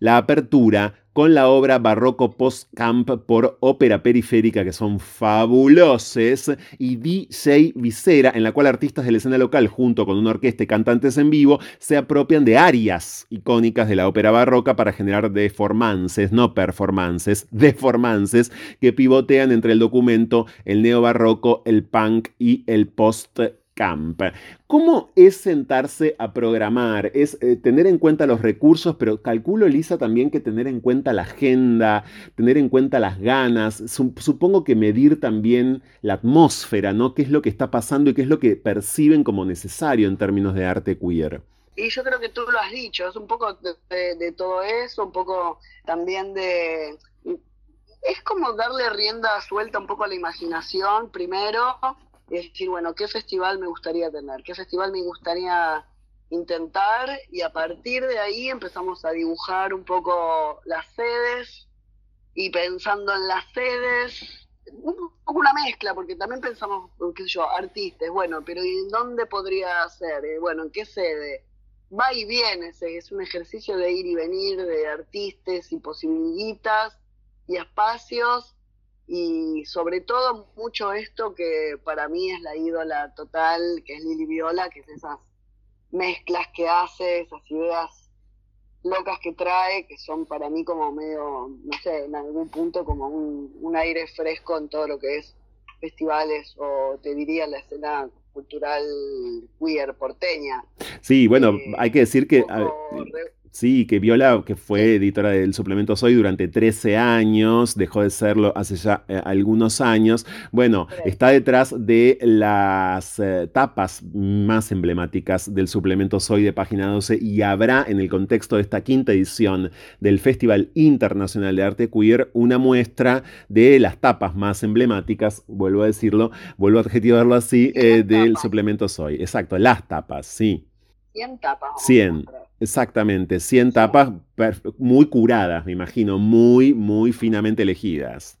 la apertura con la obra Barroco Post Camp por Ópera Periférica, que son fabuloses, y DJ Visera, en la cual artistas de la escena local, junto con una orquesta y cantantes en vivo, se apropian de arias icónicas de la ópera barroca para generar deformances, no performances, deformances, que pivotean entre el documento, el neobarroco, el punk y el post Camp. ¿Cómo es sentarse a programar? Es eh, tener en cuenta los recursos, pero calculo, Lisa, también que tener en cuenta la agenda, tener en cuenta las ganas, supongo que medir también la atmósfera, ¿no? ¿Qué es lo que está pasando y qué es lo que perciben como necesario en términos de arte queer? Y yo creo que tú lo has dicho, es un poco de, de todo eso, un poco también de... Es como darle rienda suelta un poco a la imaginación primero, es decir, bueno, ¿qué festival me gustaría tener? ¿Qué festival me gustaría intentar? Y a partir de ahí empezamos a dibujar un poco las sedes y pensando en las sedes, un poco una mezcla, porque también pensamos, qué sé yo, artistas, bueno, pero ¿y dónde podría ser? Eh, bueno, ¿en qué sede? Va y viene, es un ejercicio de ir y venir de artistas y posibilitas y espacios y sobre todo mucho esto que para mí es la ídola total, que es Lili Viola, que es esas mezclas que hace, esas ideas locas que trae, que son para mí como medio, no sé, en algún punto como un, un aire fresco en todo lo que es festivales o te diría la escena cultural queer porteña. Sí, bueno, eh, hay que decir que... Sí, que Viola, que fue editora del suplemento Soy durante 13 años, dejó de serlo hace ya eh, algunos años. Bueno, está detrás de las eh, tapas más emblemáticas del suplemento Soy de página 12 y habrá en el contexto de esta quinta edición del Festival Internacional de Arte Queer una muestra de las tapas más emblemáticas, vuelvo a decirlo, vuelvo a adjetivarlo así, eh, del suplemento Soy. Exacto, las tapas, sí. 100 tapas. 100. Exactamente, 100 tapas muy curadas, me imagino, muy, muy finamente elegidas.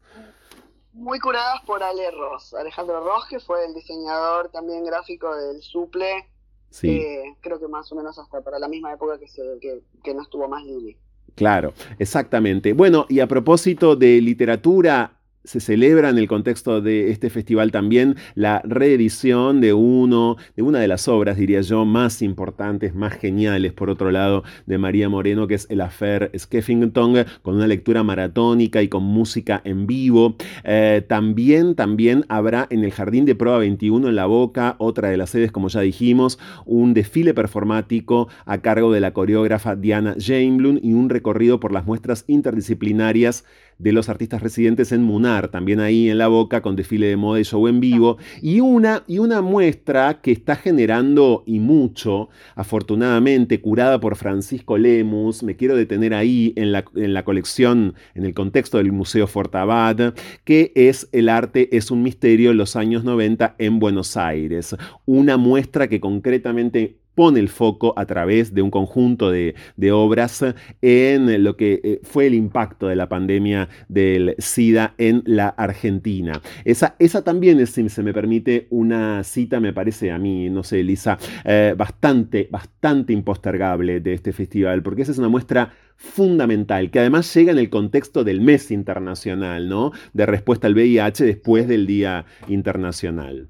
Muy curadas por Ale Ross, Alejandro Ross, que fue el diseñador también gráfico del Suple, sí. Eh, creo que más o menos hasta para la misma época que, se, que, que no estuvo más Lili. Claro, exactamente. Bueno, y a propósito de literatura, se celebra en el contexto de este festival también la reedición de uno, de una de las obras, diría yo, más importantes, más geniales, por otro lado, de María Moreno, que es El Affair Skeffington, con una lectura maratónica y con música en vivo. Eh, también, también habrá en el Jardín de Proa 21 en La Boca, otra de las sedes, como ya dijimos, un desfile performático a cargo de la coreógrafa Diana Jameblum y un recorrido por las muestras interdisciplinarias de los artistas residentes en Munar, también ahí en la boca, con desfile de moda y show en vivo, y una, y una muestra que está generando y mucho, afortunadamente, curada por Francisco Lemus, me quiero detener ahí en la, en la colección, en el contexto del Museo Fortabad, que es El arte es un misterio los años 90 en Buenos Aires, una muestra que concretamente pone el foco a través de un conjunto de, obras en lo que eh, fue el impacto de la pandemia del SIDA en la Argentina. Esa, esa también es, si se me permite, una cita, me parece a mí, no sé, Elisa, eh, bastante, bastante impostergable de este festival, porque esa es una muestra fundamental, que además llega en el contexto del mes internacional, ¿no? De respuesta al VIH después del Día Internacional.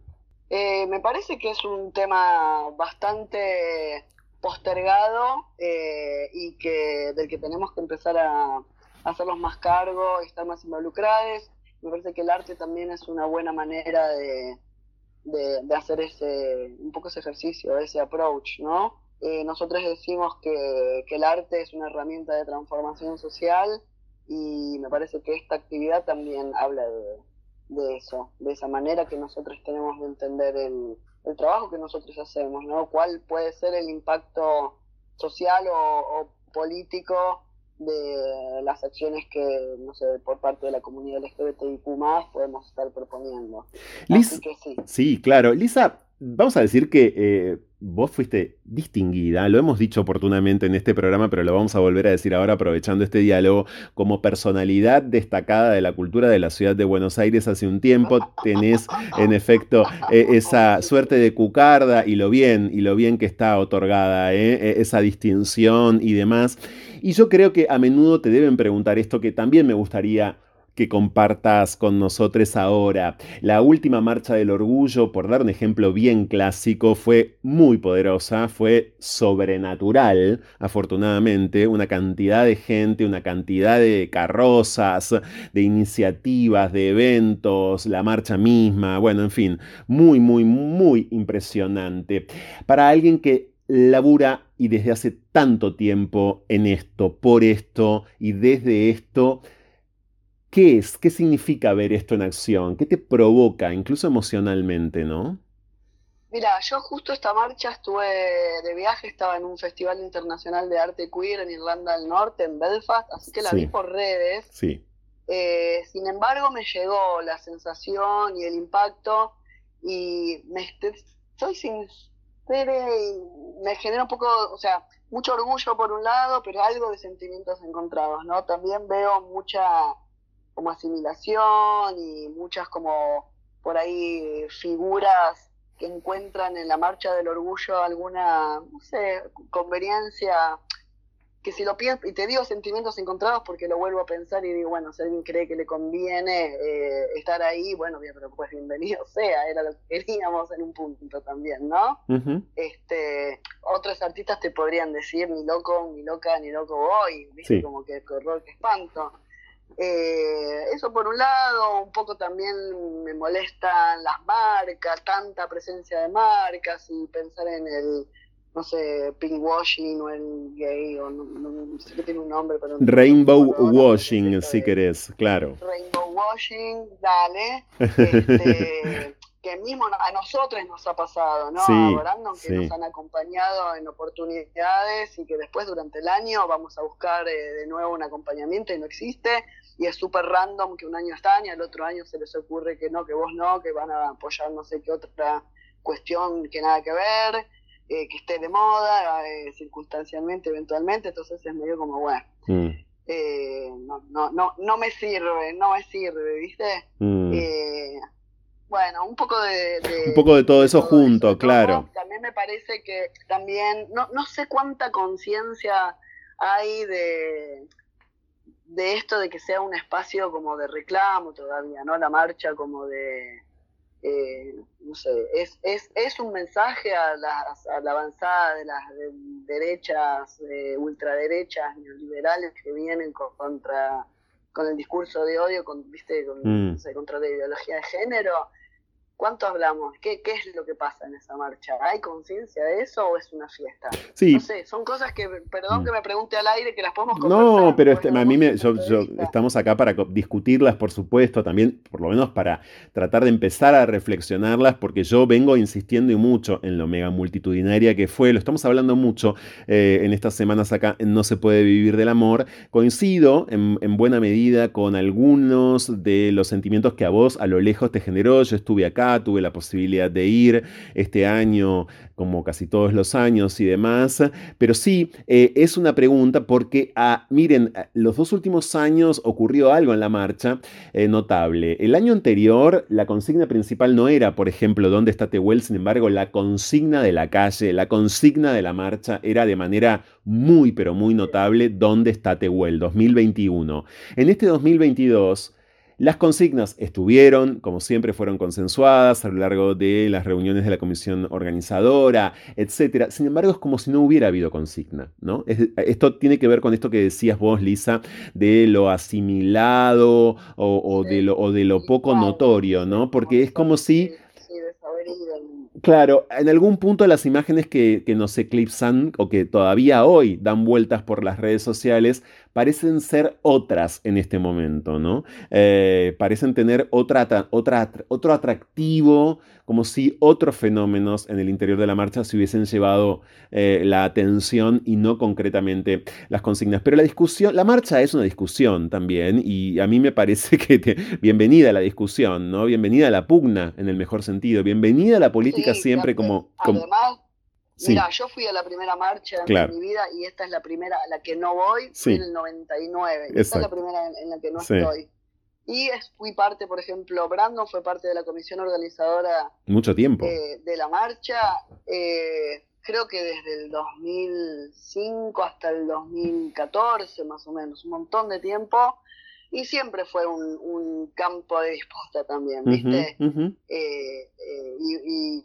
Eh, me parece que es un tema bastante postergado eh, y que del que tenemos que empezar a, hacernos más cargo estar más involucrados. Me parece que el arte también es una buena manera de, de, hacer ese, un poco ese ejercicio, ese approach, ¿no? Eh, nosotros decimos que, que, el arte es una herramienta de transformación social y me parece que esta actividad también habla de, de eso, de esa manera que nosotros tenemos de entender el, el trabajo que nosotros hacemos, ¿no? ¿Cuál puede ser el impacto social o, político de las acciones que, no sé, por parte de la comunidad LGBTIQ podemos estar proponiendo. Así que sí. sí, claro. Lisa, vamos a decir que eh, vos fuiste distinguida, lo hemos dicho oportunamente en este programa, pero lo vamos a volver a decir ahora aprovechando este diálogo, como personalidad destacada de la cultura de la ciudad de Buenos Aires hace un tiempo, tenés en efecto eh, esa suerte de cucarda y lo bien, y lo bien que está otorgada, eh, e, esa distinción y demás. Y yo creo que a menudo te deben preguntar esto que también me gustaría que compartas con nosotros ahora. La última marcha del orgullo, por dar un ejemplo bien clásico, fue muy poderosa, fue sobrenatural, afortunadamente, una cantidad de gente, una cantidad de carrozas, de iniciativas, de eventos, la marcha misma, bueno, en fin, muy, muy, muy impresionante. Para alguien que labura y desde hace tanto tiempo en esto, por esto y desde esto, ¿Qué es? ¿Qué significa ver esto en acción? ¿Qué te provoca, incluso emocionalmente, no? Mira, yo justo esta marcha estuve de viaje, estaba en un festival internacional de arte queer en Irlanda del Norte, en Belfast, así que la vi por redes. Sí. Eh, sin embargo, me llegó la sensación y el impacto y me soy sincera y me genera un poco, o sea, mucho orgullo por un lado, pero algo de sentimientos encontrados, ¿no? También veo mucha como asimilación y muchas como por ahí figuras que encuentran en la marcha del orgullo alguna, no sé, conveniencia, que si lo pienso, y te digo sentimientos encontrados porque lo vuelvo a pensar y digo, bueno, si alguien cree que le conviene eh, estar ahí, bueno, bien, pero pues bienvenido sea, era lo que queríamos en un punto también, ¿no? este Otros artistas te podrían decir, ni loco, ni loca, ni loco voy, ¿viste? Como que horror, que espanto. Eh, eso por un lado, un poco también me molestan las marcas, tanta presencia de marcas y pensar en el, no sé, pink washing o el gay, o no, sé que tiene un nombre, pero... Rainbow washing, si querés, claro. Rainbow washing, dale. Este, que mismo a nosotros nos ha pasado, ¿no? Sí, que nos han acompañado en oportunidades y que después durante el año vamos a buscar eh, de nuevo un acompañamiento y no existe. Y es súper random que un año están y al otro año se les ocurre que no, que vos no, que van a apoyar no sé qué otra cuestión que nada que ver, eh, que esté de moda, eh, circunstancialmente, eventualmente. Entonces es medio como, bueno. Mm. no, no, no, no me sirve, no me sirve, ¿viste? Mm. Bueno, un poco de, un poco de todo eso junto, claro. También me parece que también, no, no sé cuánta conciencia hay de, de esto de que sea un espacio como de reclamo todavía, ¿no? La marcha como de, eh, no sé, es, es, es un mensaje a, las, a la avanzada de las derechas, eh, ultraderechas, neoliberales que vienen contra con el discurso de odio, con, ¿viste? Con, mm. contra la ideología de género, ¿Cuánto hablamos? ¿Qué, ¿Qué, es lo que pasa en esa marcha? ¿Hay conciencia de eso o es una fiesta? Sí. No sé, son cosas que, perdón mm. que me pregunte al aire, que las podemos conversar. No, pero este, a mí me, yo, estamos acá para discutirlas, por supuesto, también, por lo menos para tratar de empezar a reflexionarlas, porque yo vengo insistiendo y mucho en lo mega multitudinaria que fue, lo estamos hablando mucho eh, en estas semanas acá No se puede vivir del amor. Coincido en, en buena medida con algunos de los sentimientos que a vos a lo lejos te generó. Yo estuve acá tuve la posibilidad de ir este año como casi todos los años y demás, pero sí, eh, es una pregunta porque, ah, miren, los dos últimos años ocurrió algo en la marcha eh, notable. El año anterior, la consigna principal no era, por ejemplo, ¿dónde está Tehuel? Sin embargo, la consigna de la calle, la consigna de la marcha era de manera muy, pero muy notable, ¿dónde está Tehuel? 2021. En este 2022, las consignas estuvieron, como siempre, fueron consensuadas a lo largo de las reuniones de la comisión organizadora, etc. Sin embargo, es como si no hubiera habido consigna, ¿no? esto tiene que ver con esto que decías vos, Lisa, de lo asimilado o, de, lo, o de lo poco notorio, ¿no? Porque es como si Claro, en algún punto las imágenes que, que, nos eclipsan o que todavía hoy dan vueltas por las redes sociales parecen ser otras en este momento, ¿no? Eh, parecen tener otra, otra, otro atractivo, como si otros fenómenos en el interior de la marcha se hubiesen llevado eh, la atención y no concretamente las consignas. Pero la discusión, la marcha es una discusión también y a mí me parece que bienvenida a la discusión, ¿no? Bienvenida a la pugna en el mejor sentido, bienvenida a la política siempre como... como Mira, yo fui a la primera marcha de mi vida y esta es la primera a la que no voy, fui en el 99. Esta es la primera en, la que no estoy. Y fui parte, por ejemplo, Brandon fue parte de la comisión organizadora. Mucho tiempo. Eh, de la marcha. Eh, creo que desde el 2005 hasta el 2014, más o menos, un montón de tiempo. Y siempre fue un, campo de disputa también, ¿viste? Eh, y,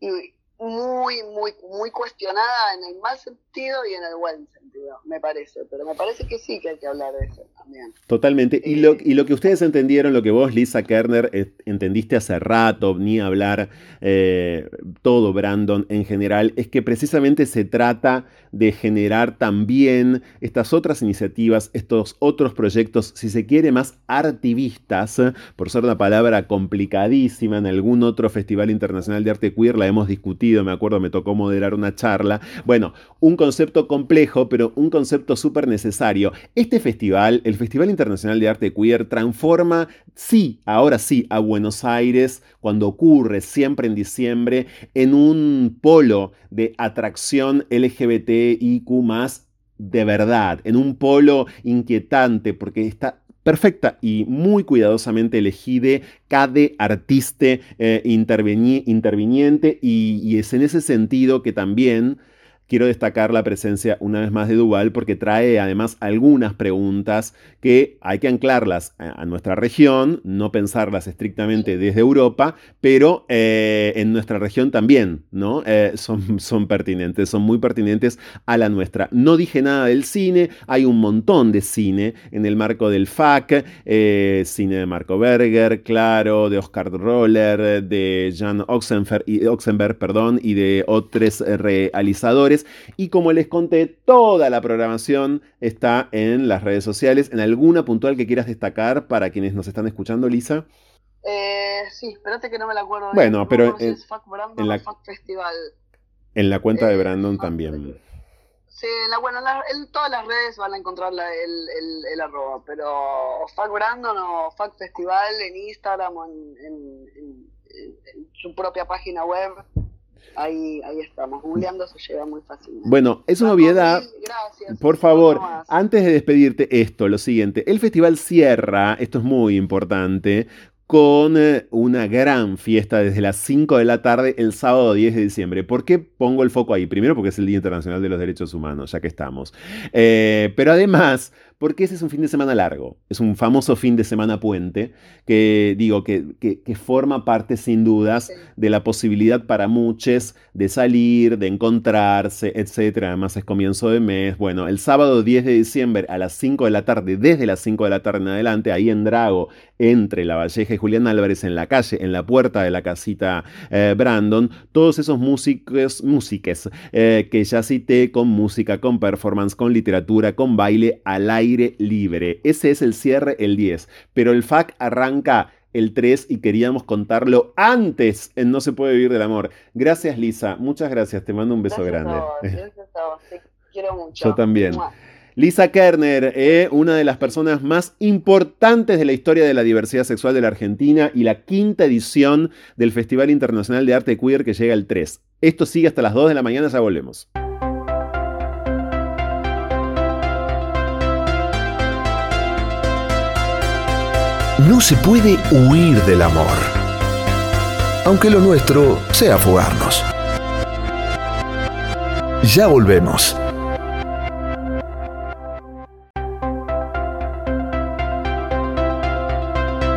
y muy, muy, muy cuestionada en el mal sentido y en el buen sentido, me parece. Pero me parece que sí que hay que hablar de eso también. Totalmente. Y, lo, y lo que ustedes entendieron, lo que vos, Lisa Kerner, entendiste hace rato, ni hablar eh, todo, Brandon, en general, es que precisamente se trata de generar también estas otras iniciativas, estos otros proyectos, si se quiere, más artivistas, por ser una palabra complicadísima, en algún otro Festival Internacional de Arte Queer la hemos discutido, me acuerdo, me tocó moderar una charla. Bueno, un concepto complejo, pero un concepto súper necesario. Este festival, el Festival Internacional de Arte Queer, transforma, sí, ahora sí, a Buenos Aires, cuando ocurre siempre en diciembre, en un polo de atracción LGBTIQ de verdad, en un polo inquietante, porque está perfecta y muy cuidadosamente elegida cada artista eh, interviniente y, y, es en ese sentido que también quiero destacar la presencia una vez más de Duval porque trae además algunas preguntas que hay que anclarlas a nuestra región, no pensarlas estrictamente desde Europa, pero eh, en nuestra región también, ¿no? Eh, son, son pertinentes, son muy pertinentes a la nuestra. No dije nada del cine, hay un montón de cine en el marco del FAC, eh, cine de Marco Berger, claro, de Oscar Roller, de Jan Oxenberg y, Oxenberg, perdón, y de otros realizadores y como les conté, toda la programación está en las redes sociales. ¿En alguna puntual que quieras destacar para quienes nos están escuchando, Lisa? Eh, sí, espérate que no me la acuerdo. Bueno, pero en, la, Festival. En la cuenta de eh, Brandon también. Sí, bueno, en todas las redes van a encontrar el, arroba, pero Fuck Brandon o Fuck Festival en Instagram o en su propia página web Ahí, ahí estamos, googleando se llega muy fácilmente. Bueno, es una obviedad. Por favor, antes de despedirte, esto, lo siguiente. El festival cierra, esto es muy importante, con eh, una gran fiesta desde las 5 de la tarde el sábado 10 de diciembre. ¿Por qué pongo el foco ahí? Primero porque es el Día Internacional de los Derechos Humanos, ya que estamos. Eh, pero además porque ese es un fin de semana largo, es un famoso fin de semana puente que digo que, que, forma parte sin dudas de la posibilidad para muchos de salir, de encontrarse, etc. Además es comienzo de mes. Bueno, el sábado 10 de diciembre a las 5 de la tarde, desde las 5 de la tarde en adelante, ahí en Drago, entre La Valleja y Julián Álvarez, en la calle, en la puerta de la casita eh, Brandon, todos esos músicos, músiques eh, que ya cité con música, con performance, con literatura, con baile al aire libre. Ese es el cierre el 10, pero el FAC arranca el 3 y queríamos contarlo antes en No se puede vivir del amor. Gracias Lisa, muchas gracias, te mando un beso grande. quiero mucho. Yo también. Lisa Kerner, eh, una de las personas más importantes de la historia de la diversidad sexual de la Argentina y la quinta edición del Festival Internacional de Arte Queer que llega el 3. Esto sigue hasta las 2 de la mañana, ya volvemos. No se puede huir del amor, aunque lo nuestro sea fugarnos. Ya volvemos.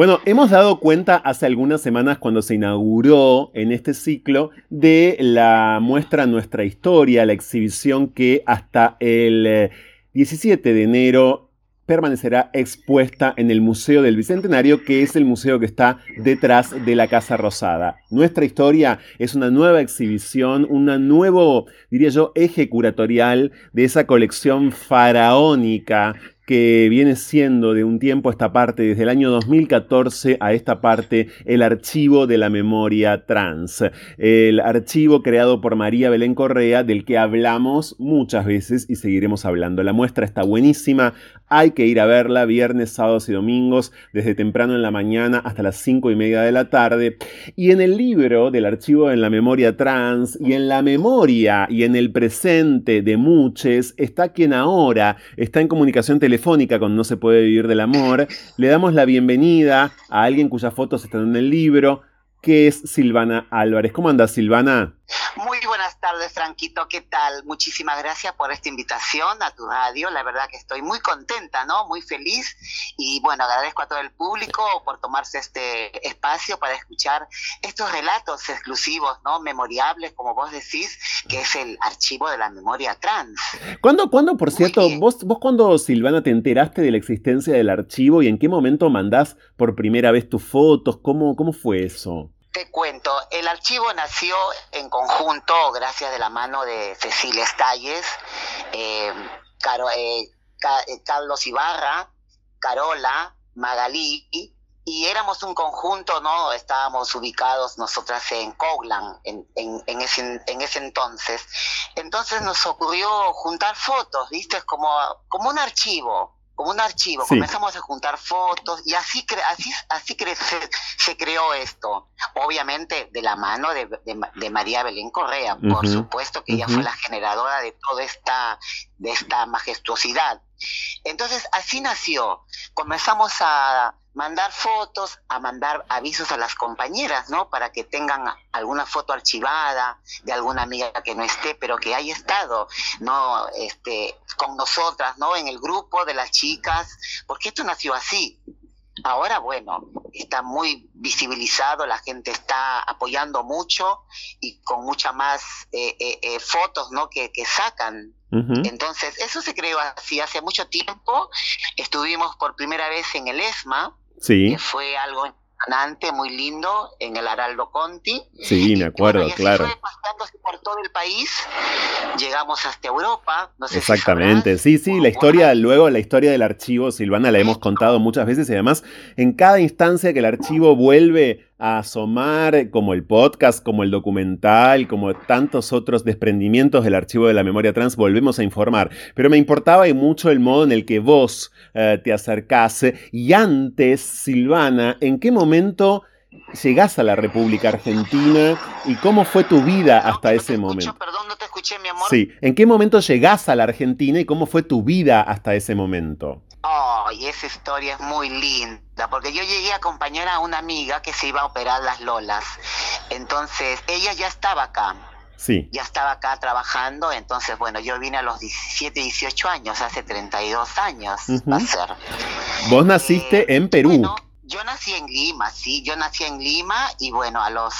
Bueno, hemos dado cuenta hace algunas semanas cuando se inauguró en este ciclo de la muestra Nuestra Historia, la exhibición que hasta el 17 eh, de enero permanecerá expuesta en el Museo del Bicentenario, que es el museo que está detrás de la Casa Rosada. Nuestra historia es una nueva exhibición, un nuevo, diría yo, eje curatorial de esa colección faraónica que viene siendo de un tiempo esta parte, desde el año 2014 a esta parte, el archivo de la memoria trans. El archivo creado por María Belén Correa, del que hablamos muchas veces y seguiremos hablando. La muestra está buenísima, hay que ir a verla viernes, sábados y domingos, desde temprano en la mañana hasta las cinco y media de la tarde. Y en el libro del archivo de la memoria trans y en la memoria y en el presente de muchos está quien ahora está en comunicación telefónica con No se puede vivir del amor, le damos la bienvenida a alguien cuyas fotos están en el libro, que es Silvana Álvarez. ¿Cómo andas, Silvana? Muy buenas tardes, Franquito. ¿Qué tal? Muchísimas gracias por esta invitación a tu radio. La verdad que estoy muy contenta, ¿no? Muy feliz. Y bueno, agradezco a todo el público por tomarse este espacio para escuchar estos relatos exclusivos, ¿no? Memoriables, como vos decís, que es el archivo de la memoria trans. ¿Cuándo, cuándo por cierto, vos, vos cuando, Silvana, te enteraste de la existencia del archivo y en qué momento mandás por primera vez tus fotos? ¿Cómo, cómo fue eso? Te cuento, el archivo nació en conjunto, gracias de la mano de Cecilia Estalles, eh, eh, eh, Carlos Ibarra, Carola, Magalí, y éramos un conjunto, ¿no? Estábamos ubicados nosotras en Coglan en, en, ese, en ese entonces. Entonces nos ocurrió juntar fotos, ¿viste? Como, como un archivo como un archivo, comenzamos a juntar fotos y así, así, así se, creó esto. Obviamente de la mano de, de, María Belén Correa, por supuesto que ella fue la generadora de toda esta, de esta majestuosidad. Entonces así nació. Comenzamos a mandar fotos, a mandar avisos a las compañeras, ¿no? Para que tengan alguna foto archivada de alguna amiga que no esté, pero que haya estado, ¿no? Este, con nosotras, ¿no? En el grupo de las chicas, porque esto nació así. Ahora, bueno, está muy visibilizado, la gente está apoyando mucho y con muchas más eh, eh, eh, fotos, ¿no? Que, que sacan entonces, eso se creó así hace mucho tiempo. Estuvimos por primera vez en el ESMA, sí. que fue algo impresionante, muy lindo, en el Araldo Conti. Sí, me acuerdo, claro. Fue pasándose por todo el país, llegamos hasta Europa. No sé Exactamente, sí, sí, la historia, luego la historia del archivo, Silvana, la hemos contado muchas veces y además en cada instancia que el archivo vuelve a asomar, como el podcast, como el documental, como tantos otros desprendimientos del archivo de la memoria trans, volvemos a informar. Pero me importaba y mucho el modo en el que vos eh, te acercase. Y antes, Silvana, ¿en qué momento llegás a la República Argentina y cómo fue tu vida hasta ese momento? Perdón, no te escucho escuché, mi amor. Sí, ¿en qué momento llegás a la Argentina y cómo fue tu vida hasta ese momento? Y esa historia es muy linda, porque yo llegué a acompañar a una amiga que se iba a operar las lolas. Entonces, ella ya estaba acá. Sí. Ya estaba acá trabajando, entonces, bueno, yo vine a los 17, 18 años, hace 32 años va a ser. Vos naciste Eh, en Perú. Bueno, yo nací en Lima, sí, yo nací en Lima y bueno, a los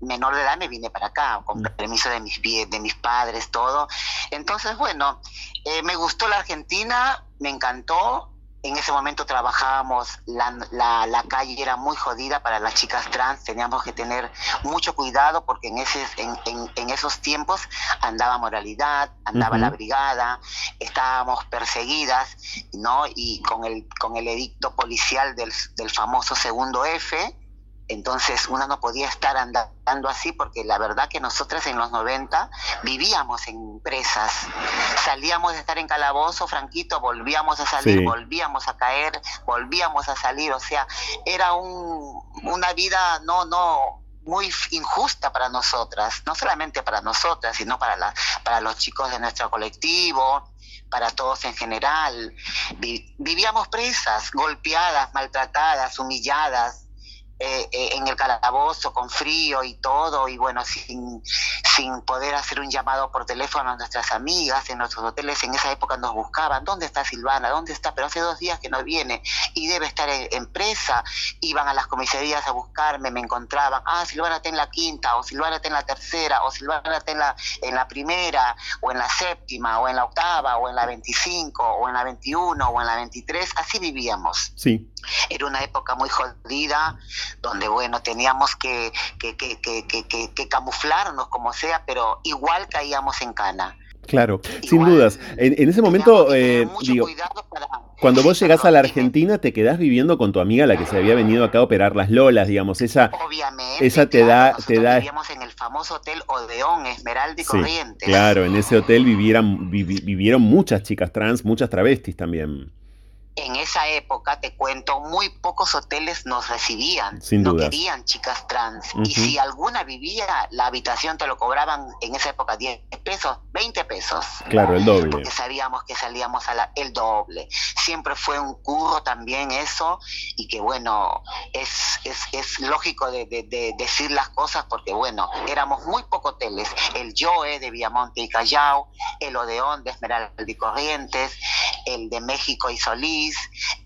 menor de edad me vine para acá, con Mm. permiso de mis, de mis padres, todo. Entonces, bueno, eh, me gustó la Argentina, me encantó. En ese momento trabajábamos, la, la, la calle era muy jodida para las chicas trans, teníamos que tener mucho cuidado porque en, ese, en, en, en esos tiempos andaba moralidad, andaba la brigada, estábamos perseguidas, ¿no? Y con el, con el edicto policial del, del famoso segundo F, entonces uno no podía estar andando así porque la verdad que nosotras en los 90 vivíamos en presas. Salíamos de estar en calabozo, Franquito, volvíamos a salir, Sí. volvíamos a caer, volvíamos a salir. O sea, era un, una vida no, no muy injusta para nosotras, no solamente para nosotras, sino para, la, para los chicos de nuestro colectivo, para todos en general. Vi- vivíamos presas, golpeadas, maltratadas, humilladas, eh, eh, en el calabozo con frío y todo, y bueno, sin, sin poder hacer un llamado por teléfono a nuestras amigas en nuestros hoteles. En esa época nos buscaban, ¿dónde está Silvana? ¿Dónde está? Pero hace dos días que no viene y debe estar en, en presa. Iban a las comisarías a buscarme, me encontraban, ah, Silvana está en la quinta, o Silvana está en la tercera, o Silvana está en la, en la primera, o en la séptima, o en la octava, o en la 25, o en la 21, o en la 23, así vivíamos Sí. Era una época muy jodida, donde bueno, teníamos que, que, que, que, que, que- que camuflarnos como sea, pero igual caíamos en cana. Claro, sin dudas. En, en ese momento, eh, digo, para- cuando vos llegás a la. Argentina, te quedás viviendo con tu amiga, la que se había venido acá a operar las lolas, digamos. Ella, Obviamente, esa te da- te da- vivíamos en el famoso hotel Odeón, Esmeralda y Sí, Corrientes. claro, en ese hotel vivieran, vivi- vivieron muchas chicas trans, muchas travestis también. En esa época, te cuento, muy pocos hoteles nos recibían. Sin no querían chicas trans. Y si alguna vivía, la habitación te lo cobraban en esa época 10 pesos, 20 pesos. Claro, el doble. porque sabíamos que salíamos a la, el doble. Siempre fue un curro también eso, y que bueno, es, es, es lógico de, de- de decir las cosas porque bueno, éramos muy pocos hoteles, el Joe de Villamonte y Callao, el Odeón de Esmeralda y Corrientes, el de México y Solís,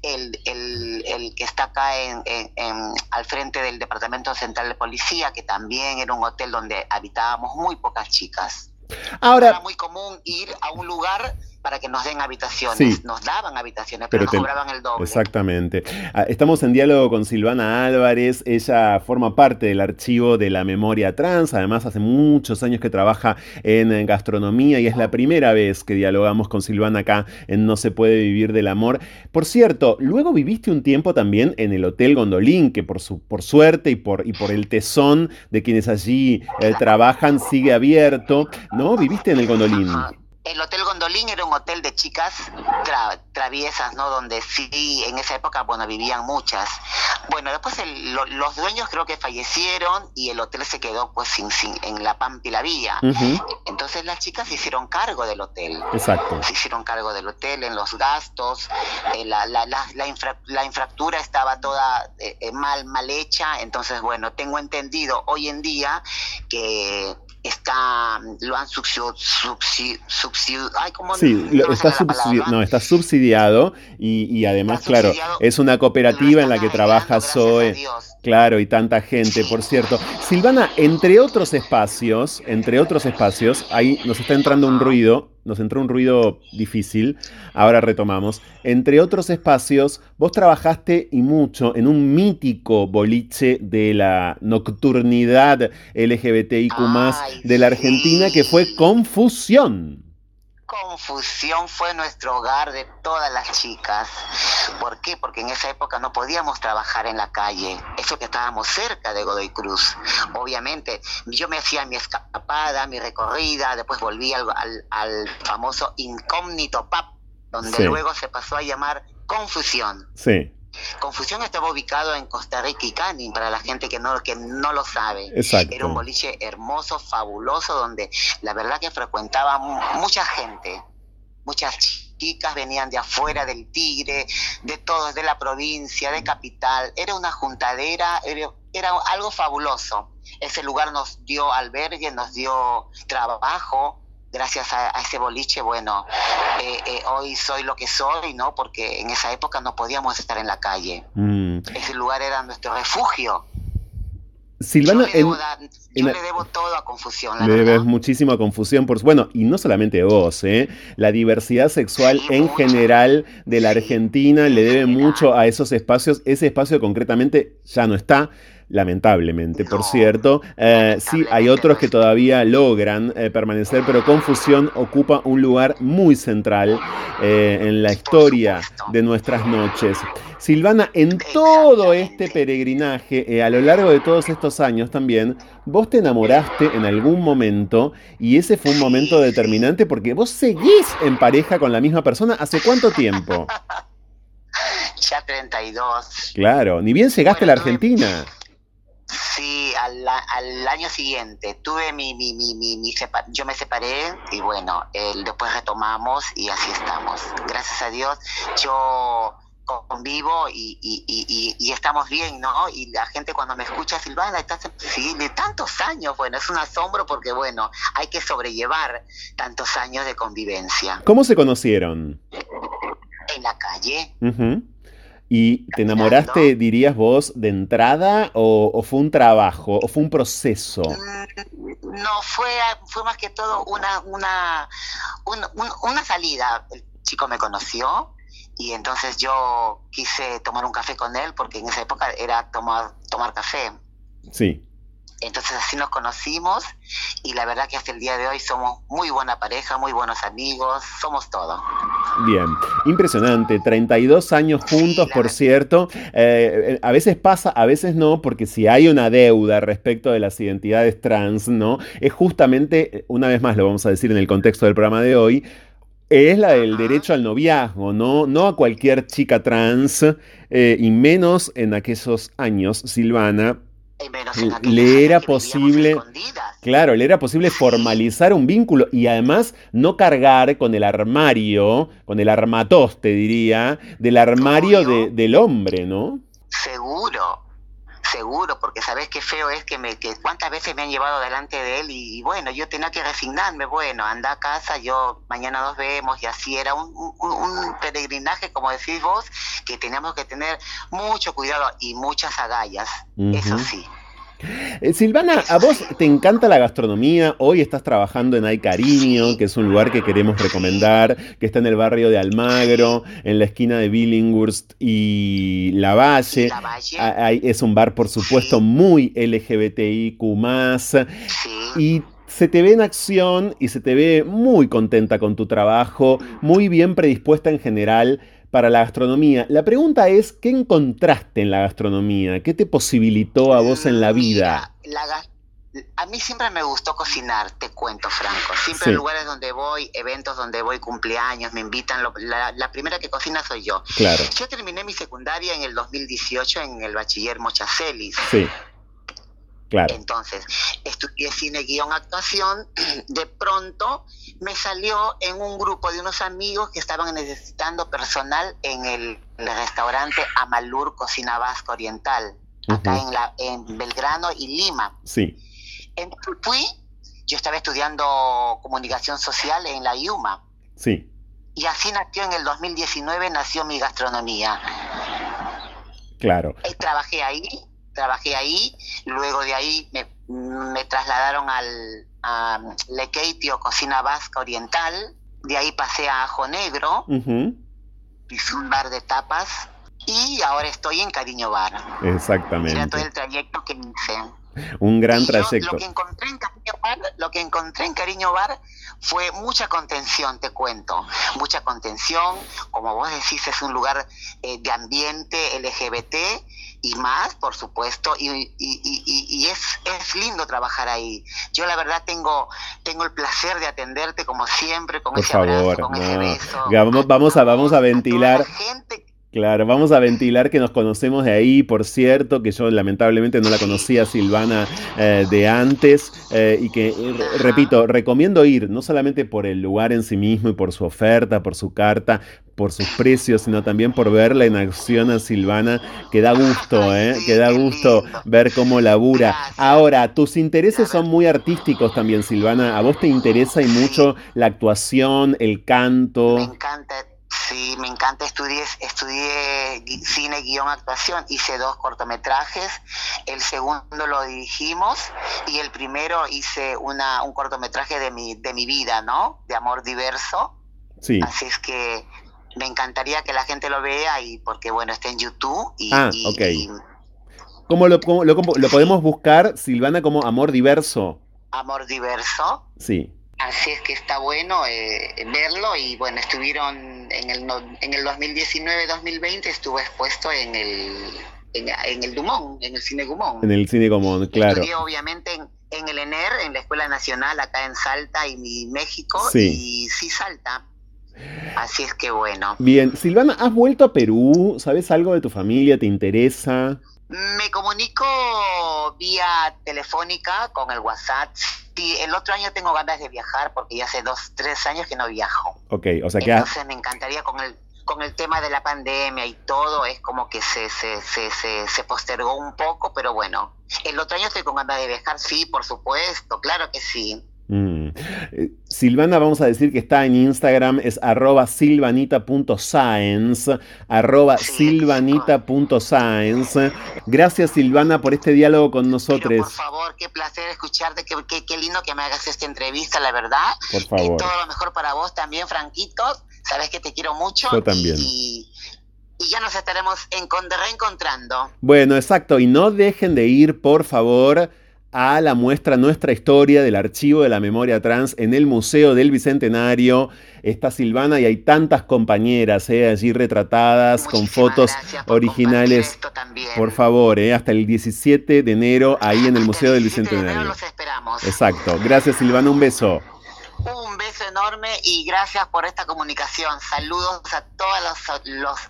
el, el, el que está acá en, en- en- al frente del Departamento Central de Policía, que también era un hotel donde habitábamos muy pocas chicas. Era Ahora, muy común ir a un lugar para que nos den habitaciones. Sí. Nos daban habitaciones, Pero pero, nos te- cobraban el doble. Exactamente. Ah, Estamos en diálogo con Silvana Álvarez. Ella forma parte del archivo de la memoria trans. Además, hace muchos años que trabaja en gastronomía y es la primera vez que dialogamos con Silvana acá en No se puede vivir del amor. Por cierto, luego viviste un tiempo también en el Hotel Gondolín, que por, su, por suerte y por, y por el tesón de quienes allí eh, trabajan sigue abierto. ¿No? Viviste en el Gondolín. Ajá. El Hotel Gondolín era un hotel de chicas tra- traviesas, ¿no? Donde sí, en esa época, bueno, vivían muchas. Bueno, después el- lo- los dueños creo que fallecieron y el hotel se quedó pues sin, sin, en La Pampa y la Vía. Ujú, Entonces las chicas se hicieron cargo del hotel. Exacto. se hicieron cargo del hotel, en los gastos, eh, la, la, la, la, infra- la infraestructura estaba toda eh, eh, mal, mal hecha, entonces bueno, tengo entendido hoy en día que está, lo han subsidiado, ay, ¿cómo Sí, no está, subsidi- no, está subsidiado y, y además, Está claro, es una cooperativa en la que trabaja arreglando, Claro, y tanta gente, por cierto. Silvana, entre otros espacios, entre otros espacios, ahí nos está entrando un ruido, nos entró un ruido difícil, ahora retomamos. Entre otros espacios, vos trabajaste y mucho en un mítico boliche de la nocturnidad LGBTIQ Ay, de la Argentina que fue. Confusión. Confusión fue nuestro hogar de todas las chicas. ¿Por qué? Porque en esa época no podíamos trabajar en la calle. Eso que estábamos cerca de Godoy Cruz. Obviamente, yo me hacía mi escapada, mi recorrida, después volví al, al- al famoso incógnito pub, donde Sí. luego se pasó a llamar Confusión. Sí. Confusión estaba ubicado en Costa Rica y Canning, para la gente que no, que no lo sabe. Exacto. Era un boliche hermoso, fabuloso, donde la verdad que frecuentaba mucha gente, muchas chicas venían de afuera del Tigre, de todos, de la provincia, de capital. Era una juntadera, era, era algo fabuloso. Ese lugar nos dio albergue, nos dio trabajo, gracias a, ese boliche, bueno, eh, eh, hoy soy lo que soy, ¿no? Porque en esa época no podíamos estar en la calle. Mm. Ese lugar era nuestro refugio. Silvana, yo, le, debo todo a confusión. le debes muchísimo a confusión. Por, bueno, y no solamente vos, ¿eh? la diversidad sexual en general de la Argentina le debe mucho a esos espacios. Ese espacio concretamente ya no está lamentablemente, por cierto. Eh, sí, hay otros que todavía logran eh, permanecer, pero Confusión ocupa un lugar muy central eh, en la historia de nuestras noches. Silvana, en todo este peregrinaje, a lo largo de todos estos años también, vos te enamoraste en algún momento y ese fue un momento determinante porque vos seguís en pareja con la misma persona. ¿Hace cuánto tiempo? Ya 32. Claro, ni bien llegaste a la Argentina. Sí, al, al, año siguiente tuve mi, mi, mi, mi, yo me separé y bueno, después retomamos y así estamos. Gracias a Dios, yo convivo y, y, y, estamos bien, ¿no? Y la gente cuando me escucha, Silvana, estás sí, de tantos años, bueno, es un asombro porque, bueno, hay que sobrellevar tantos años de convivencia. ¿Cómo se conocieron? En la calle. ¿Y te enamoraste, dirías vos, de entrada o, fue un trabajo o fue un proceso? Mm, no, fue, fue más que todo una, una, una salida. El chico me conoció y entonces yo quise tomar un café con él porque en esa época era tomar, tomar café. Sí. Entonces así nos conocimos y la verdad que hasta el día de hoy somos muy buena pareja, muy buenos amigos, somos todo. Bien, impresionante, 32 años juntos, por cierto. Eh, a veces pasa, a veces no, porque si hay una deuda respecto de las identidades trans, ¿no? Es justamente, una vez más lo vamos a decir en el contexto del programa de hoy, es la del derecho al noviazgo, ¿no? No a cualquier chica trans, eh, y menos en aquellos años, Silvana, le era posible, claro, le era posible formalizar un vínculo y además no cargar con el armario, con el armatoste, diría, del armario del hombre, ¿no? Seguro, seguro, porque sabes qué feo es que, me, que cuántas veces me han llevado delante de él y, bueno, yo tenía que resignarme, bueno, anda a casa, yo mañana nos vemos y así era un, un peregrinaje, como decís vos, que teníamos que tener mucho cuidado y muchas agallas, eso sí. Eh, Silvana, a vos te encanta la gastronomía, hoy estás trabajando en Ay Cariño, que es un lugar que queremos recomendar, que está en el barrio de Almagro, en la esquina de Billinghurst y La Valle. es un bar, por supuesto, muy LGBTIQ. Y se te ve en acción y se te ve muy contenta con tu trabajo, muy bien predispuesta en general para la gastronomía. La pregunta es, ¿qué encontraste en la gastronomía? ¿Qué te posibilitó a vos en la vida? a mí siempre me gustó cocinar, te cuento, Franco. Siempre en lugares donde voy, eventos donde voy, cumpleaños, me invitan. la, primera que cocina soy yo. Claro. Yo terminé mi secundaria en el 2018 en el bachiller Mochacelis. Sí. Entonces, estudié cine, guion, actuación. De pronto me salió en un grupo de unos amigos que estaban necesitando personal en el, restaurante Amalur Cocina Vasca Oriental, acá en, la, en Belgrano y Lima. Sí. Entonces fui, yo estaba estudiando comunicación social en la IUMA. Sí. Y así nació en el 2019, nació mi gastronomía. Claro. Y trabajé ahí trabajé ahí, luego de ahí me, me trasladaron al a Cocina Vasca Oriental, de ahí pasé a Ajo Negro, hice un bar de tapas y ahora estoy en Cariño Bar. Exactamente. Era todo el trayecto que hice. Un gran trayecto. lo, que encontré en Cariño Bar, lo que encontré en Cariño Bar fue mucha contención, te cuento. Mucha contención. Como vos decís, es un lugar eh, de ambiente LGBT y más, por supuesto, y, y, y, y, es, es lindo trabajar ahí. Yo la verdad tengo, tengo el placer de atenderte como siempre, con ese abrazo, con ese beso. Vamos, vamos, a, vamos a ventilar. gente Claro, vamos a ventilar que nos conocemos de ahí, por cierto, que yo lamentablemente no la conocía Silvana eh, de antes eh, y que, eh, repito, recomiendo ir, no solamente por el lugar en sí mismo y por su oferta, por su carta, por sus precios, sino también por verla en acción a Silvana, que da gusto, ¿eh? que da gusto ver cómo labura. Ahora, tus intereses son muy artísticos también, Silvana. ¿A vos te interesa y mucho la actuación, el canto? Me encanta Sí, me encanta. Estudié, estudié cine, guion, actuación. Hice dos cortometrajes. El segundo lo dirigimos y el primero hice una, un cortometraje de mi, de mi vida, ¿no? De amor diverso. Sí. Así es que me encantaría que la gente lo vea y porque, bueno, está en YouTube. Y, ah, ok. ¿Cómo lo, cómo, lo, lo podemos buscar, Silvana, como amor diverso? Amor diverso. Sí. Así es que está bueno eh, verlo y bueno, estuvieron en el, en el 2019-2020 estuvo expuesto en el, en, el Dumont, en el Cine Dumont. En el Cine Dumont, claro. Estudié obviamente en, el ENER, en la Escuela Nacional acá en Salta y México, y sí Salta. Así es que bueno. Bien, Silvana, ¿has vuelto a Perú? ¿Sabes algo de tu familia? ¿Te interesa? Me comunico vía telefónica con el WhatsApp Sí, el otro año tengo ganas de viajar porque ya hace dos, tres años que no viajo. Ok, o sea que... Entonces me encantaría con el, con el tema de la pandemia y todo, es como que se, se, se, se, se postergó un poco, pero bueno, el otro año estoy con ganas de viajar, sí, por supuesto, claro que sí. Eh, Silvana, vamos a decir que está en Instagram, es arroba silvanita.science, arroba silvanita.science. Gracias Silvana por este diálogo con nosotros. por favor, qué placer escucharte, qué, qué, lindo que me hagas esta entrevista, la verdad. Por favor. Y todo lo mejor para vos también, Franquito. Sabes que te quiero mucho. Yo también. Y, y ya nos estaremos reencontrando. Bueno, exacto. Y no dejen de ir, por favor a la muestra Nuestra Historia del Archivo de la Memoria Trans en el Museo del Bicentenario. Está Silvana y hay tantas compañeras eh, allí retratadas con fotos originales. Por, favor, eh, hasta el 17 de enero ahí en el Museo del Bicentenario. los esperamos. Exacto. Gracias Silvana, un beso. Un beso enorme y gracias por esta comunicación. Saludos a toda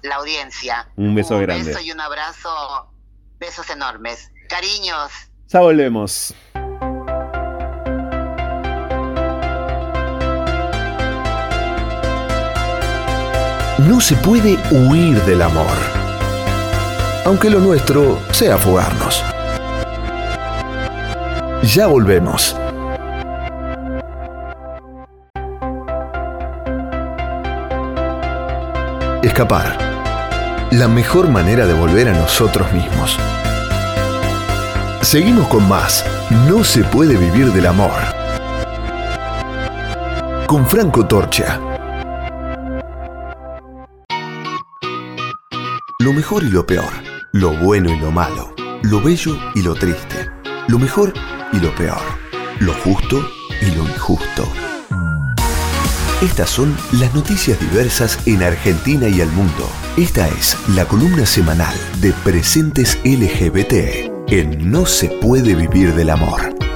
la audiencia. Un beso grande. Un beso y un abrazo. Besos enormes. Cariños. Ya volvemos. No se puede huir del amor, aunque lo nuestro sea fugarnos. Ya volvemos. Escapar. La mejor manera de volver a nosotros mismos. Seguimos con más. No se puede vivir del amor. Con Franco Torcha. Lo mejor y lo peor. Lo bueno y lo malo. Lo bello y lo triste. Lo mejor y lo peor. Lo justo y lo injusto. Estas son las noticias diversas en Argentina y el mundo. Esta es la columna semanal de Presentes LGBT en No se puede vivir del amor.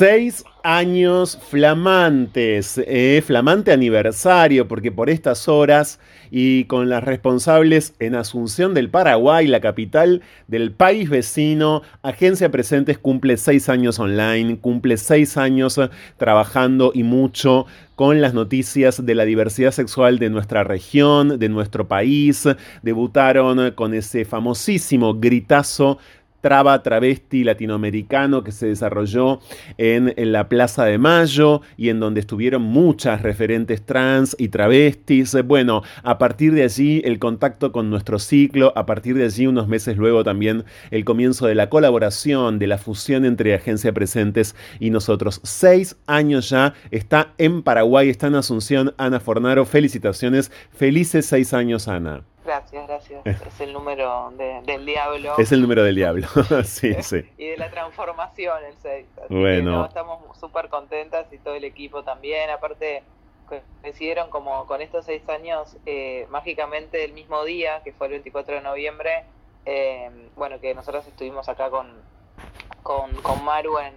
Seis años flamantes, eh, flamante aniversario, porque por estas horas y con las responsables en Asunción del Paraguay, la capital del país vecino, Agencia Presentes cumple seis años online, cumple seis años trabajando y mucho con las noticias de la diversidad sexual de nuestra región, de nuestro país. Debutaron con ese famosísimo gritazo traba travesti latinoamericano que se desarrolló en, la Plaza de Mayo y en donde estuvieron muchas referentes trans y travestis. Bueno, a partir de allí el contacto con nuestro ciclo, a partir de allí unos meses luego también el comienzo de la colaboración, de la fusión entre Agencia Presentes y nosotros. Seis años ya, está en Paraguay, está en Asunción, Ana Fornaro, felicitaciones, felices seis años Ana. Gracias, gracias. Es el número del diablo. Es el número del diablo, sí, sí. y de la transformación, el 6. bueno. estamos súper contentas y todo el equipo también. Aparte, coincidieron como con estos seis años eh, mágicamente el mismo día, que fue el 24 de noviembre, eh, bueno, que nosotros estuvimos acá con, con, con Maru en,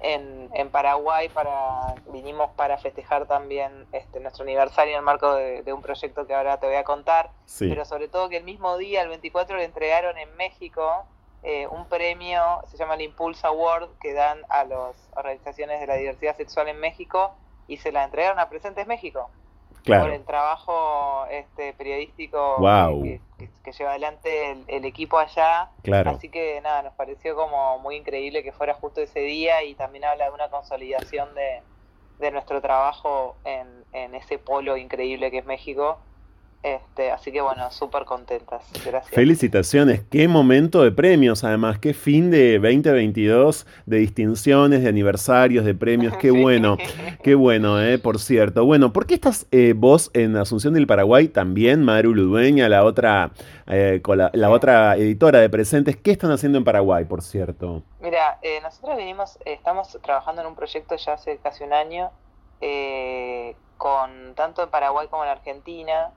en, Paraguay, para vinimos para festejar también este, nuestro aniversario en el marco de, un proyecto que ahora te voy a contar, pero sobre todo que el mismo día, el 24, le entregaron en México eh, un premio, se llama el Impulse Award, que dan a las organizaciones de la diversidad sexual en México y se la entregaron a Presentes México. Por el trabajo este, periodístico que, lleva adelante el, equipo allá. Así que nada, nos pareció como muy increíble que fuera justo ese día y también habla de una consolidación de, de nuestro trabajo en, en ese polo increíble que es México este, así que bueno, súper contentas. Gracias. Felicitaciones. Qué momento de premios, además. Qué fin de 2022 de distinciones, de aniversarios, de premios. Qué bueno. Qué bueno, eh, por cierto. Bueno, ¿por qué estás eh, vos en Asunción del Paraguay también, Madre Ludueña, la otra, eh, la, otra editora de presentes? ¿Qué están haciendo en Paraguay, por cierto? Mira, nosotros venimos, estamos trabajando en un proyecto ya hace casi un año, con tanto en Paraguay como en Argentina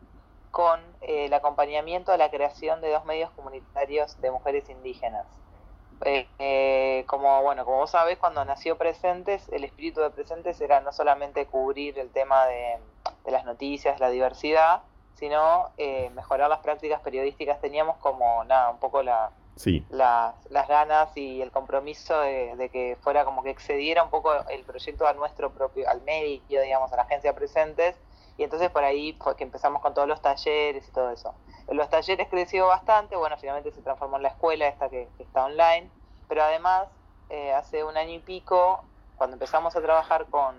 con eh, el acompañamiento a la creación de dos medios comunitarios de mujeres indígenas. Eh, eh, como bueno, como vos sabés, cuando nació Presentes, el espíritu de Presentes era no solamente cubrir el tema de, las noticias, la diversidad, sino mejorar las prácticas periodísticas. Teníamos como nada, un poco la, las, ganas y el compromiso de, de, que fuera como que excediera un poco el proyecto a nuestro propio, al medio, digamos, a la agencia Presentes y entonces por ahí fue que empezamos con todos los talleres y todo eso. Los talleres creció bastante, bueno, finalmente se transformó en la escuela esta que, está online, pero además eh, hace un año y pico, cuando empezamos a trabajar con,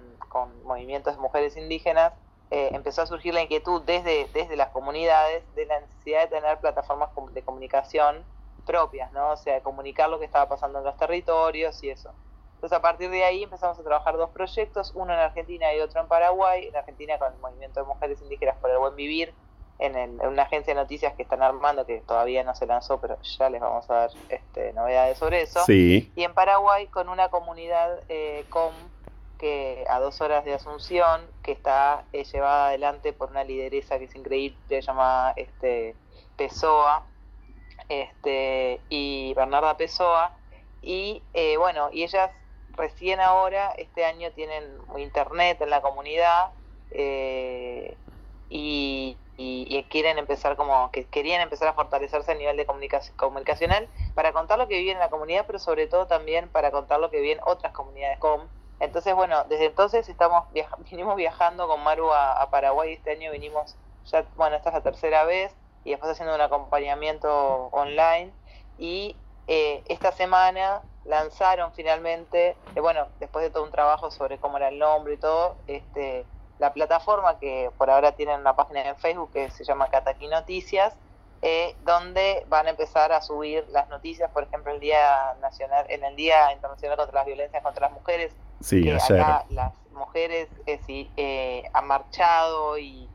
movimientos de mujeres indígenas, eh, empezó a surgir la inquietud desde, desde las comunidades de la necesidad de tener plataformas de comunicación propias, ¿no? O sea, de comunicar lo que estaba pasando en los territorios y eso. Entonces a partir de ahí empezamos a trabajar dos proyectos, uno en Argentina y otro en Paraguay. En Argentina con el Movimiento de Mujeres Indígenas por el Buen Vivir, en, una agencia de noticias que están armando, que todavía no se lanzó, pero ya les vamos a dar este, novedades sobre eso. Sí. Y en Paraguay con una comunidad eh, com que a dos horas de Asunción, que está eh, llevada adelante por una lideresa que es increíble, se llama este, Pessoa, este, y Bernarda Pessoa. Y eh, bueno, y ellas recién ahora, este año tienen internet en la comunidad eh, y, quieren empezar como, que querían empezar a fortalecerse a nivel de comunicación, comunicacional para contar lo que vive en la comunidad, pero sobre todo también para contar lo que viven otras comunidades com. Entonces, bueno, desde entonces estamos vinimos viajando con Maru a, a Paraguay, este año vinimos, ya, bueno, esta es la tercera vez, y después haciendo un acompañamiento online, y eh, esta semana lanzaron finalmente, eh, bueno, después de todo un trabajo sobre cómo era el nombre y todo, este, la plataforma que por ahora tienen una página en Facebook que se llama Cataqui Noticias, eh, donde van a empezar a subir las noticias, por ejemplo, el Día Nacional, en el Día Internacional contra las Violencias contra las Mujeres, sí, que acá las mujeres eh, han marchado y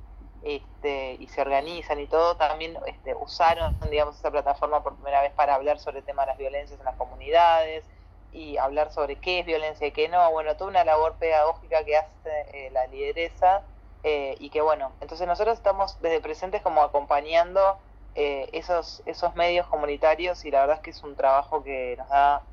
este, y se organizan y todo, también este, usaron, digamos, esa plataforma por primera vez para hablar sobre el tema de las violencias en las comunidades y hablar sobre qué es violencia y qué no. Bueno, toda una labor pedagógica que hace eh, la lideresa eh, y que bueno, entonces nosotros estamos desde presentes como acompañando eh, esos, esos medios comunitarios y la verdad es que es un trabajo que nos da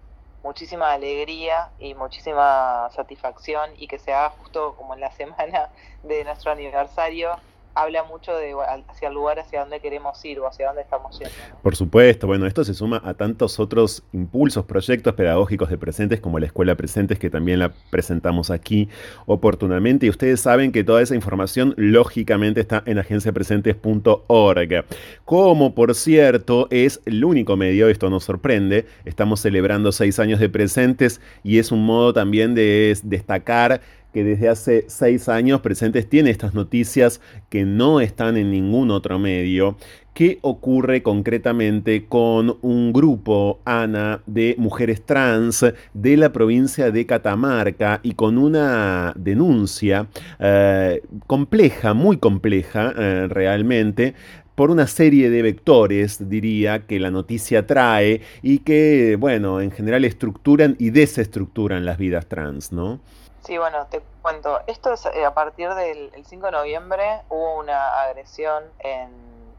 muchísima alegría y muchísima satisfacción y que se haga justo como en la semana de nuestro aniversario habla mucho de hacia el lugar hacia donde queremos ir o hacia dónde estamos yendo. Por supuesto, bueno, esto se suma a tantos otros impulsos, proyectos pedagógicos de presentes como la Escuela Presentes, que también la presentamos aquí oportunamente. Y ustedes saben que toda esa información lógicamente está en agenciapresentes.org. Como por cierto es el único medio, esto nos sorprende, estamos celebrando seis años de presentes y es un modo también de destacar que desde hace seis años presentes tiene estas noticias que no están en ningún otro medio. ¿Qué ocurre concretamente con un grupo, Ana, de mujeres trans de la provincia de Catamarca y con una denuncia eh, compleja, muy compleja eh, realmente, por una serie de vectores, diría, que la noticia trae y que, bueno, en general estructuran y desestructuran las vidas trans, ¿no? Sí, bueno, te cuento. Esto es eh, a partir del 5 de noviembre hubo una agresión en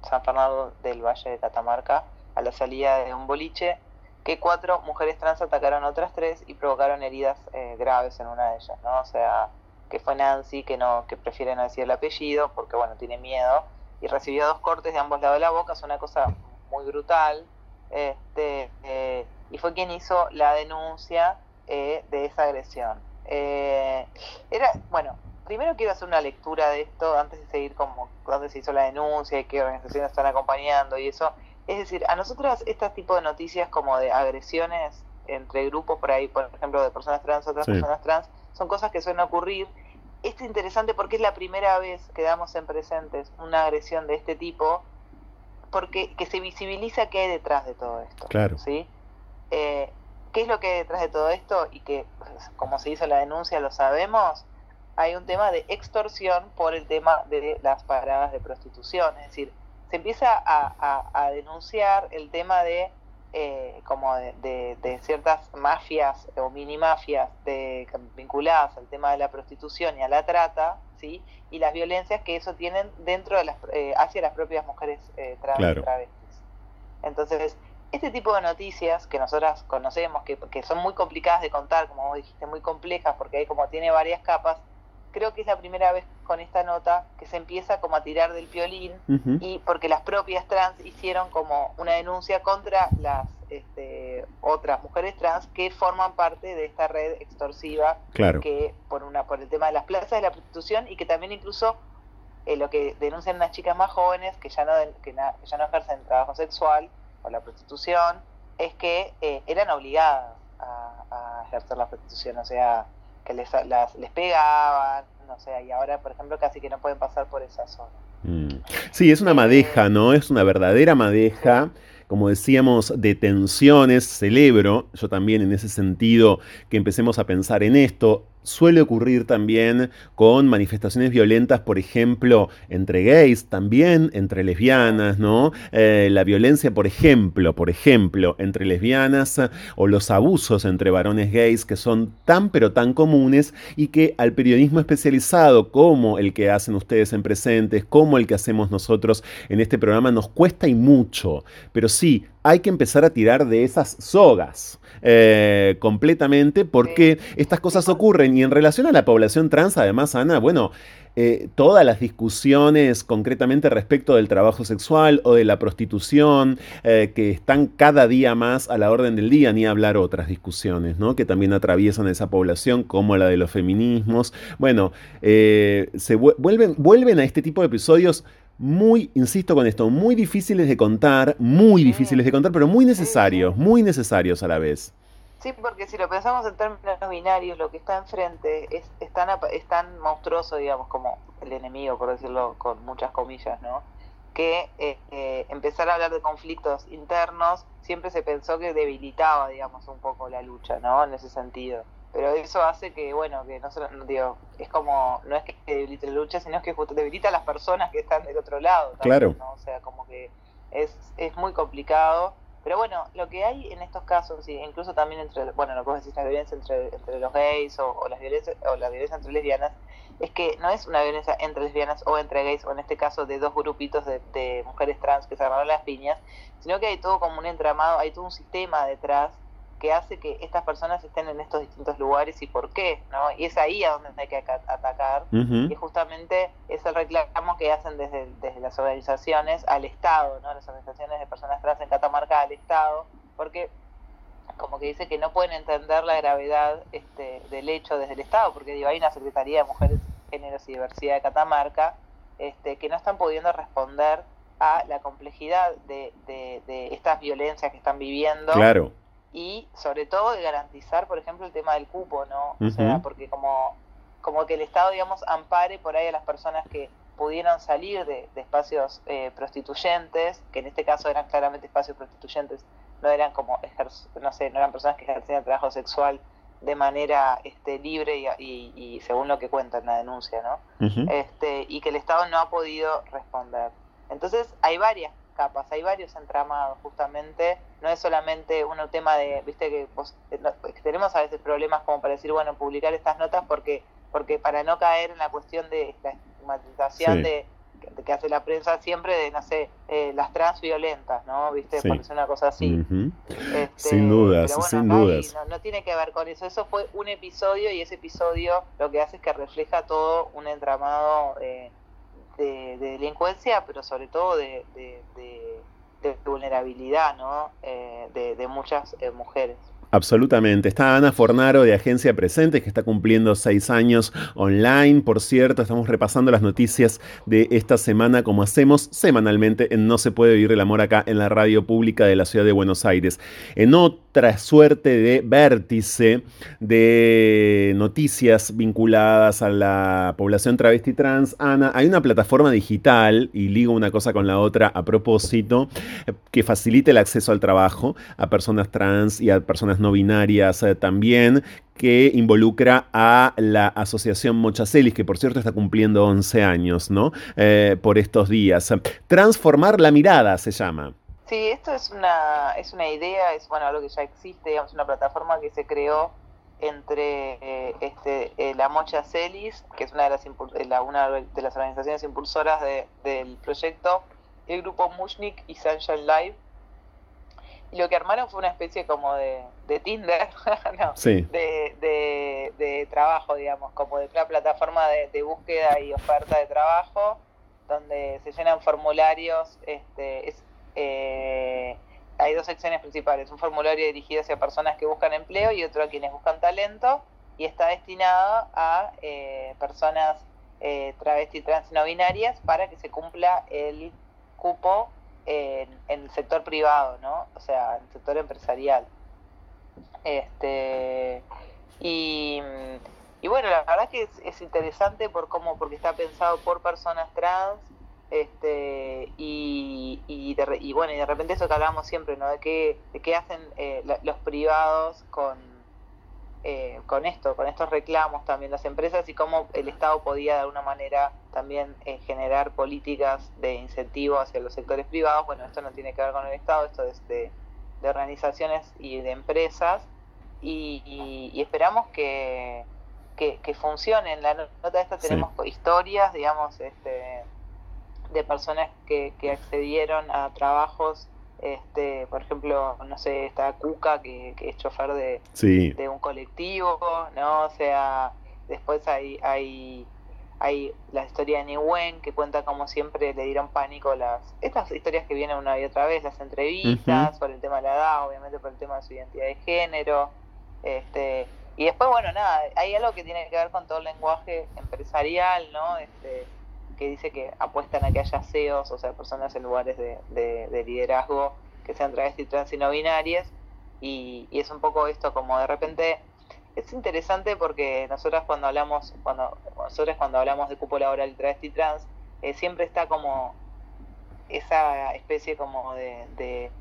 San Fernando del Valle de Catamarca a la salida de un boliche que cuatro mujeres trans atacaron a otras tres y provocaron heridas eh, graves en una de ellas, ¿no? O sea, que fue Nancy, que no que prefiere no decir el apellido porque, bueno, tiene miedo y recibió dos cortes de ambos lados de la boca, es una cosa muy brutal. Este, eh, y fue quien hizo la denuncia de esa agresión. Eh, era, bueno, primero quiero hacer una lectura de esto antes de seguir como dónde se hizo la denuncia y qué organizaciones están acompañando y eso. Es decir, a nosotras este tipo de noticias como de agresiones entre grupos por ahí, por ejemplo, de personas trans, otras personas trans, son cosas que suelen ocurrir. Es interesante porque es la primera vez que damos en presentes una agresión de este tipo, porque que se visibiliza qué hay detrás de todo esto. Claro. ¿sí? Eh, ¿Qué es lo que hay detrás de todo esto? Y que, como se hizo la denuncia, lo sabemos. Hay un tema de extorsión por el tema de las paradas de prostitución. Es decir, se empieza a, denunciar el tema de eh, como de, ciertas mafias o mini mafias de, vinculadas al tema de la prostitución y a la trata, ¿sí? y las violencias que eso tienen dentro de las, eh, hacia las propias mujeres eh, travestis. Entonces, este tipo de noticias que nosotras conocemos, que, son muy complicadas de contar, como vos dijiste, muy complejas, porque hay como tiene varias capas, creo que es la primera vez con esta nota que se empieza como a tirar del piolín y porque las propias trans hicieron como una denuncia contra las este, otras mujeres trans que forman parte de esta red extorsiva que por una por el tema de las plazas de la prostitución y que también incluso eh, lo que denuncian las chicas más jóvenes que ya no que ya no ejercen trabajo sexual o la prostitución es que eh, eran obligadas a, ejercer la prostitución, o sea, que les, les pegaban, no sé, y ahora, por ejemplo, casi que no pueden pasar por esa zona. Mm. Sí, es una madeja, ¿no? Es una verdadera madeja como decíamos, de tensiones. Celebro, yo también en ese sentido, que empecemos a pensar en esto suele ocurrir también con manifestaciones violentas, por ejemplo, entre gays, también entre lesbianas, ¿no? Eh, la violencia, por ejemplo, por ejemplo, entre lesbianas o los abusos entre varones gays que son tan pero tan comunes y que al periodismo especializado como el que hacen ustedes en presentes, como el que hacemos nosotros en este programa, nos cuesta y mucho. Pero sí, hay que empezar a tirar de esas sogas eh, completamente porque estas cosas ocurren. Y en relación a la población trans, además, Ana, bueno, eh, todas las discusiones concretamente respecto del trabajo sexual o de la prostitución, eh, que están cada día más a la orden del día, ni hablar otras discusiones, ¿no? Que también atraviesan esa población, como la de los feminismos. Bueno, se vuelven, vuelven a este tipo de episodios muy, insisto con esto, muy difíciles de contar, muy difíciles de contar, pero muy necesarios, muy necesarios a la vez. Sí, porque si lo pensamos en términos binarios, lo que está enfrente es, tan, es tan monstruoso, digamos, como el enemigo, por decirlo con muchas comillas, ¿no? Que eh, eh, empezar a hablar de conflictos internos siempre se pensó que debilitaba, digamos, un poco la lucha, ¿no? En ese sentido pero eso hace que, bueno, que no solo, digo, es como, no es que debilite la lucha, sino que debilita a las personas que están del otro lado. claro. O sea, como que es, es muy complicado. Pero bueno, lo que hay en estos casos, incluso también entre, bueno, lo que vos decís, la violencia entre, entre los gays o, las o la violencia entre lesbianas, es que no es una violencia entre lesbianas o entre gays, o en este caso de dos grupitos de, de mujeres trans que se agarraron las piñas, sino que hay todo como un entramado, hay todo un sistema detrás que hace que estas personas estén en estos distintos lugares y por qué, ¿no? Y es ahí a donde hay que atacar, y justamente es el reclamo que hacen desde, desde las organizaciones al Estado, ¿no? Las organizaciones de personas trans en Catamarca al Estado, porque como que dice que no pueden entender la gravedad este, del hecho desde el Estado, porque digo, hay una Secretaría de Mujeres, Géneros y Diversidad de Catamarca este, que no están pudiendo responder a la complejidad de, de, de estas violencias que están viviendo. Claro y sobre todo de garantizar, por ejemplo, el tema del cupo, ¿no? O sea, porque como, como que el Estado, digamos, ampare por ahí a las personas que pudieran salir de, espacios eh, prostituyentes, que en este caso eran claramente espacios prostituyentes, no eran como, no sé, no eran personas que ejercían trabajo sexual de manera este, libre y, y, según lo que cuenta en la denuncia, ¿no? este, y que el Estado no ha podido responder. Entonces hay varias capas, hay varios entramados justamente, no es solamente un tema de, viste que, tenemos a veces problemas como para decir, bueno, publicar estas notas porque, porque para no caer en la cuestión de la estigmatización de que hace la prensa siempre de, no sé, eh, las trans violentas, ¿no? ¿Viste? Porque es una cosa así. Este, sin dudas, sin dudas. No, tiene que ver con eso. Eso fue un episodio y ese episodio lo que hace es que refleja todo un entramado eh, de, delincuencia, pero sobre todo de, vulnerabilidad ¿no? Eh, de, muchas eh, mujeres. Absolutamente. Está Ana Fornaro de Agencia Presentes, que está cumpliendo seis años online. Por cierto, estamos repasando las noticias de esta semana, como hacemos semanalmente en No se puede vivir el amor acá en la radio pública de la ciudad de Buenos Aires. En otra suerte de vértice de noticias vinculadas a la población travesti trans, Ana, hay una plataforma digital, y ligo una cosa con la otra a propósito, que facilite el acceso al trabajo a personas trans y a personas no binarias eh, también, que involucra a la Asociación Mochacelis, que por cierto está cumpliendo 11 años, ¿no? Eh, por estos días. Transformar la mirada se llama. Sí, esto es una, es una idea, es bueno, algo que ya existe, digamos, una plataforma que se creó entre eh, este, la Mocha Celis, que es una de las, una de las organizaciones impulsoras del proyecto, el grupo Mushnik y Sunshine Live, y lo que armaron fue una especie como de, de Tinder, no, de, de, trabajo, digamos, como de una plataforma de, búsqueda y oferta de trabajo, donde se llenan formularios, este, eh, hay dos secciones principales, un formulario dirigido hacia personas que buscan empleo y otro a quienes buscan talento, y está destinado a eh, personas eh, travesti trans no binarias para que se cumpla el cupo en, el sector privado, ¿no? O sea, en el sector empresarial. Este, y, bueno, la verdad que es, interesante por cómo, porque está pensado por personas trans, este, y, y, bueno, y de repente eso que hablamos siempre, ¿no? De qué, de qué hacen eh, los privados con eh, con esto, con estos reclamos también las empresas y cómo el Estado podía de alguna manera también eh, generar políticas de incentivo hacia los sectores privados. Bueno, esto no tiene que ver con el Estado, esto es de, organizaciones y de empresas y, esperamos que, que, funcione. En la nota de esta tenemos historias, digamos, este, de personas que, que accedieron a trabajos este, por ejemplo, no sé, está Cuca, que, es chofer de, de un colectivo, ¿no? O sea, después hay, hay, hay la historia de Niwen, que cuenta como siempre le dieron pánico las estas historias que vienen una y otra vez, las entrevistas, por el tema de la edad, obviamente por el tema de su identidad de género, este y después, bueno, nada, hay algo que tiene que ver con todo el lenguaje empresarial, ¿no? Este, que dice que apuestan a que haya CEOs, o sea, personas en lugares de, de, liderazgo que sean travestis, trans y no binarias. Y, es un poco esto, como de repente es interesante porque nosotras cuando hablamos, cuando nosotros cuando hablamos de cupo laboral travesti trans, eh, siempre está como esa especie como de, de,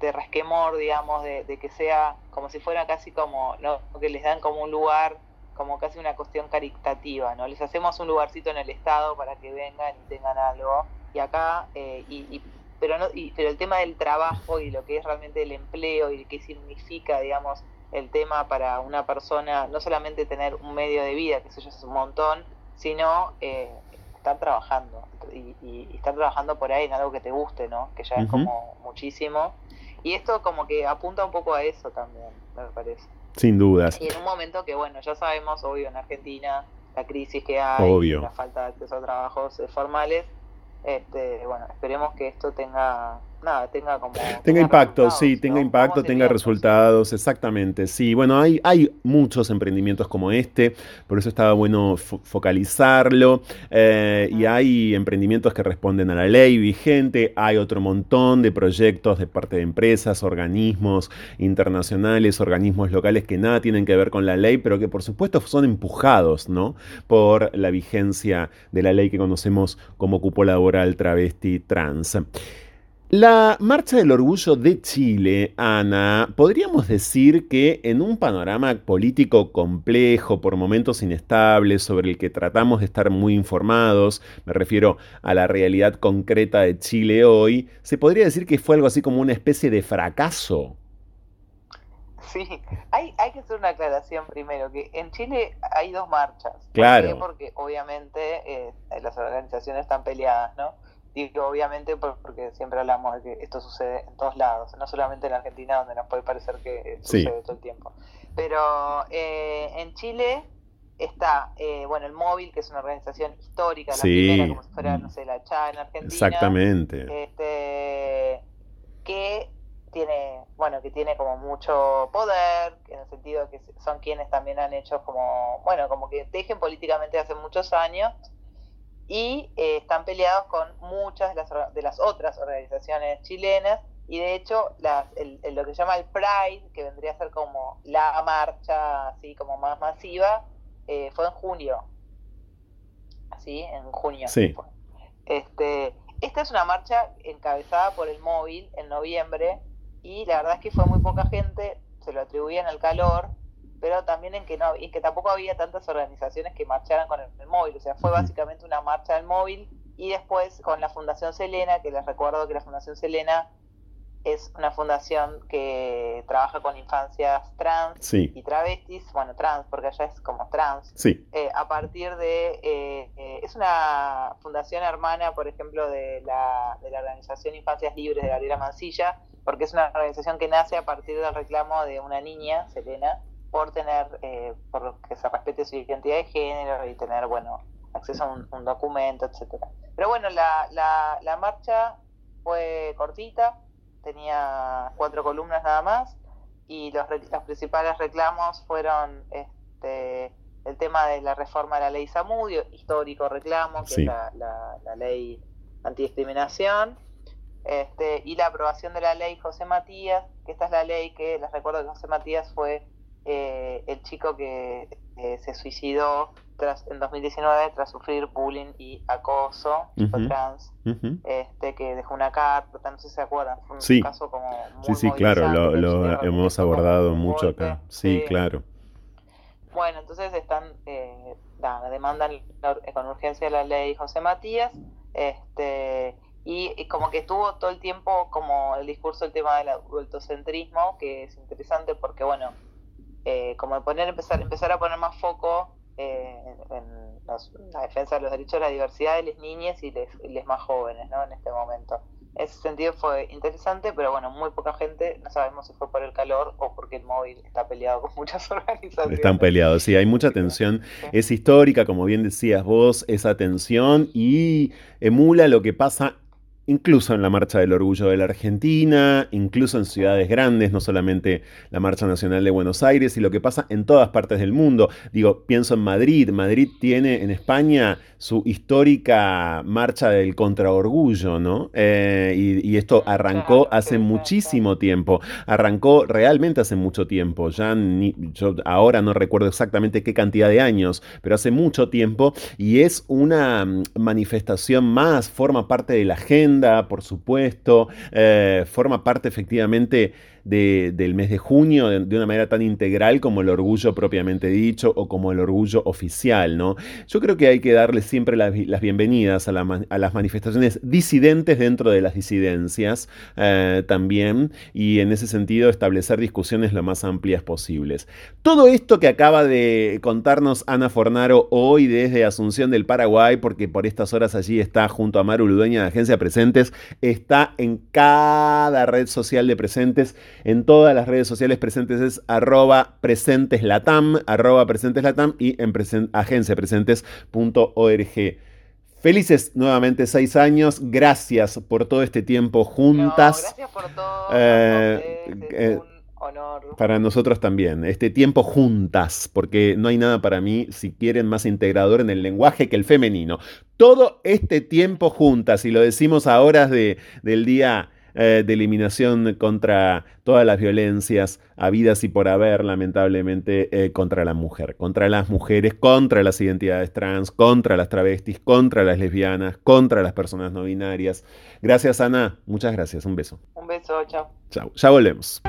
de resquemor, digamos, de, de, que sea como si fuera casi como, ¿no? que les dan como un lugar como casi una cuestión caritativa, ¿no? Les hacemos un lugarcito en el Estado para que vengan y tengan algo. Y acá, eh, y, pero, no, pero el tema del trabajo y lo que es realmente el empleo y qué significa, digamos, el tema para una persona, no solamente tener un medio de vida, que eso ya es un montón, sino eh, estar trabajando y, y, estar trabajando por ahí en algo que te guste, ¿no? Que ya es como muchísimo. Y esto como que apunta un poco a eso también, me parece. Sin dudas. Y en un momento que, bueno, ya sabemos, obvio, en Argentina, la crisis que hay, la falta de acceso a trabajos formales, este, bueno, esperemos que esto tenga nada, tenga como... Tenga, impacto, sí, tenga impacto, tenga resultados, exactamente. Sí, bueno, hay, hay muchos emprendimientos como este, por eso estaba bueno focalizarlo. Eh, y hay emprendimientos que responden a la ley vigente, hay otro montón de proyectos de parte de empresas, organismos internacionales, organismos locales que nada tienen que ver con la ley, pero que por supuesto son empujados, ¿no? Por la vigencia de la ley que conocemos como cupo laboral travesti trans. La Marcha del Orgullo de Chile, Ana, podríamos decir que en un panorama político complejo, por momentos inestables, sobre el que tratamos de estar muy informados, me refiero a la realidad concreta de Chile hoy, se podría decir que fue algo así como una especie de fracaso. Sí, hay, hay que hacer una aclaración primero, que en Chile hay dos marchas. Claro. Porque obviamente eh, las organizaciones están peleadas, ¿no? Digo, obviamente porque siempre hablamos de que esto sucede en todos lados, no solamente en Argentina, donde nos puede parecer que sucede todo el tiempo. Pero eh, en Chile está, eh, bueno, el Móvil, que es una organización histórica, la primera, como si fuera, no sé, la CHA en Argentina. Exactamente. Este, que tiene, bueno, que tiene como mucho poder, en el sentido que son quienes también han hecho como, bueno, como que tejen políticamente hace muchos años y eh, están peleados con muchas de las, de las otras organizaciones chilenas y de hecho las, lo que se llama el Pride, que vendría a ser como la marcha así como más masiva, eh, fue en junio. Así, en junio. Sí. Este, esta es una marcha encabezada por el móvil en noviembre y la verdad es que fue muy poca gente, se lo atribuían al calor pero también en que no y que tampoco había tantas organizaciones que marcharan con el, móvil, o sea, fue básicamente una marcha del móvil y después con la Fundación Selena, que les recuerdo que la Fundación Selena es una fundación que trabaja con infancias trans y travestis, bueno, trans, porque allá es como trans, sí. Eh, a partir de, eh, eh, es una fundación hermana, por ejemplo, de la, de la organización Infancias Libres de Gabriela Mancilla, porque es una organización que nace a partir del reclamo de una niña, Selena, por tener, eh, por que se respete su identidad de género y tener, bueno, acceso a un, documento, etcétera. Pero bueno, la, la, la marcha fue cortita, tenía cuatro columnas nada más y los, los principales reclamos fueron este, el tema de la reforma de la ley Samudio, histórico reclamo, que es la, la, la, ley antidiscriminación, este, y la aprobación de la ley José Matías, que esta es la ley que, les recuerdo que José Matías fue eh, el chico que eh, se suicidó tras, en 2019 tras sufrir bullying y acoso, trans, este, que dejó una carta, no sé si se acuerdan, fue un caso como muy Sí, sí, claro, lo, hemos abordado mucho acá, sí, claro. Bueno, entonces están, eh, demandan con urgencia la ley José Matías, este y, como que estuvo todo el tiempo como el discurso el tema del adultocentrismo, que es interesante porque, bueno, eh, como poner, empezar, empezar a poner más foco eh, en, la defensa de los derechos de la diversidad de las niñas y los más jóvenes ¿no? en este momento. En ese sentido fue interesante, pero bueno, muy poca gente, no sabemos si fue por el calor o porque el móvil está peleado con muchas organizaciones. Están peleados, sí, hay mucha tensión. Es histórica, como bien decías vos, esa tensión y emula lo que pasa incluso en la Marcha del Orgullo de la Argentina, incluso en ciudades grandes, no solamente la Marcha Nacional de Buenos Aires, y lo que pasa en todas partes del mundo. Digo, pienso en Madrid. Madrid tiene en España su histórica Marcha del Contraorgullo, ¿no? Eh, y, esto arrancó hace muchísimo tiempo. Arrancó realmente hace mucho tiempo. Ya yo ahora no recuerdo exactamente qué cantidad de años, pero hace mucho tiempo. Y es una mm, manifestación más, forma parte de la gente por supuesto, eh, forma parte efectivamente del mes de junio de, una manera tan integral como el orgullo propiamente dicho o como el orgullo oficial, ¿no? Yo creo que hay que darle siempre las, bienvenidas a, las manifestaciones disidentes dentro de las disidencias eh, también y en ese sentido establecer discusiones lo más amplias posibles. Todo esto que acaba de contarnos Ana Fornaro hoy desde Asunción del Paraguay, porque por estas horas allí está junto a Maru Ludueña de Agencia Presentes, está en cada red social de Presentes en todas las redes sociales presentes es arroba presenteslatam, arroba presenteslatam y en agenciapresentes.org. Felices nuevamente seis años. Gracias por todo este tiempo juntas. gracias por todo. Eh, eh, honor. Para nosotros también. Este tiempo juntas, porque no hay nada para mí, si quieren, más integrador en el lenguaje que el femenino. Todo este tiempo juntas, y lo decimos a horas de, del día eh, de eliminación contra todas las violencias habidas y por haber, lamentablemente, eh, contra la mujer, contra las mujeres, contra las identidades trans, contra las travestis, contra las lesbianas, contra las personas no binarias. Gracias, Ana. Muchas gracias. Un beso. Un beso, chao. Chao. Ya volvemos.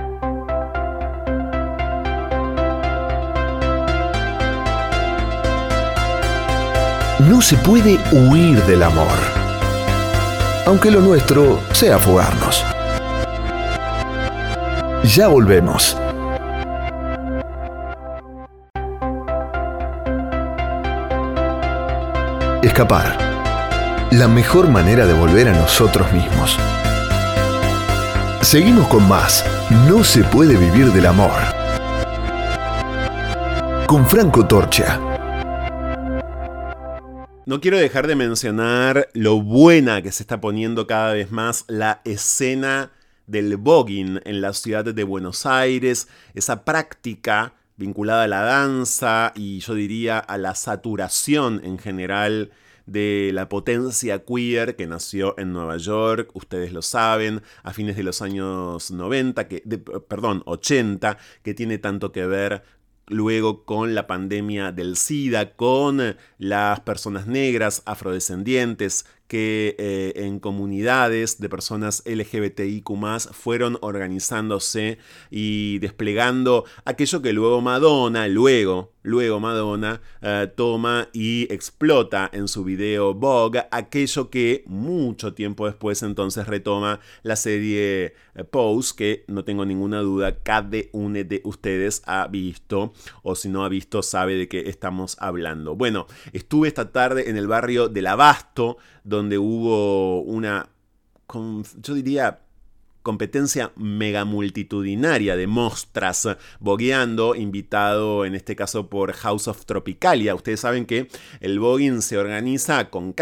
No se puede huir del amor, aunque lo nuestro sea fugarnos. Ya volvemos. Escapar. La mejor manera de volver a nosotros mismos. Seguimos con más. No se puede vivir del amor. Con Franco Torcha. No quiero dejar de mencionar lo buena que se está poniendo cada vez más la escena del voguing en la ciudad de Buenos Aires, esa práctica vinculada a la danza y yo diría a la saturación en general de la potencia queer que nació en Nueva York, ustedes lo saben, a fines de los años 90, que, perdón, 80, que tiene tanto que ver luego con la pandemia del SIDA, con las personas negras, afrodescendientes, que eh, en comunidades de personas LGBTIQ fueron organizándose y desplegando aquello que luego Madonna, luego, luego Madonna, eh, toma y explota en su video Vogue, aquello que mucho tiempo después entonces retoma la serie eh, Pose, que no tengo ninguna duda, cada uno de ustedes ha visto, o si no ha visto, sabe de qué estamos hablando. Bueno, estuve esta tarde en el barrio del Abasto, donde hubo una, yo diría, competencia mega multitudinaria de mostras bogueando, invitado en este caso por House of Tropicalia. Ustedes saben que el bogging se organiza con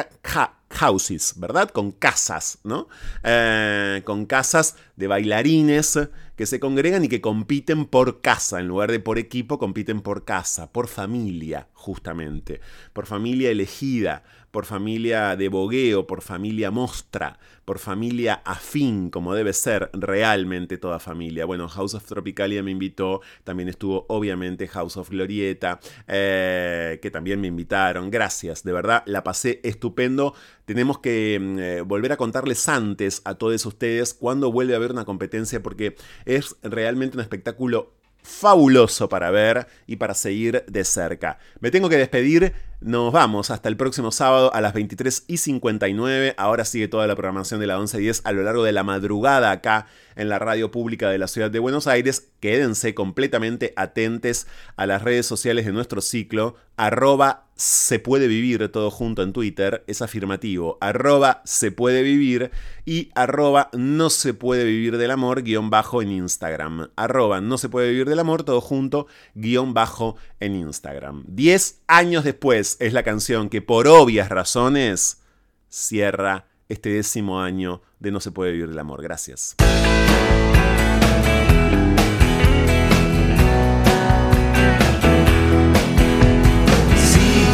houses, ¿verdad? Con casas, ¿no? Eh, con casas de bailarines que se congregan y que compiten por casa, en lugar de por equipo, compiten por casa, por familia, justamente, por familia elegida, por familia de bogueo, por familia mostra, por familia afín, como debe ser realmente toda familia. Bueno, House of Tropicalia me invitó, también estuvo obviamente House of Glorieta, eh, que también me invitaron. Gracias, de verdad, la pasé estupendo. Tenemos que mm, eh, volver a contarles antes a todos ustedes cuándo vuelve a haber una competencia, porque es realmente un espectáculo fabuloso para ver y para seguir de cerca. Me tengo que despedir, nos vamos hasta el próximo sábado a las 23 y 59. Ahora sigue toda la programación de la 11.10 a lo largo de la madrugada acá en la radio pública de la ciudad de Buenos Aires. Quédense completamente atentes a las redes sociales de nuestro ciclo, arroba se puede vivir todo junto en Twitter, es afirmativo, arroba se puede vivir y arroba no se puede vivir del amor guion bajo en Instagram, arroba no se puede vivir del amor todo junto guion bajo en Instagram. Diez años después es la canción que por obvias razones cierra este décimo año de No se puede vivir del amor. Gracias.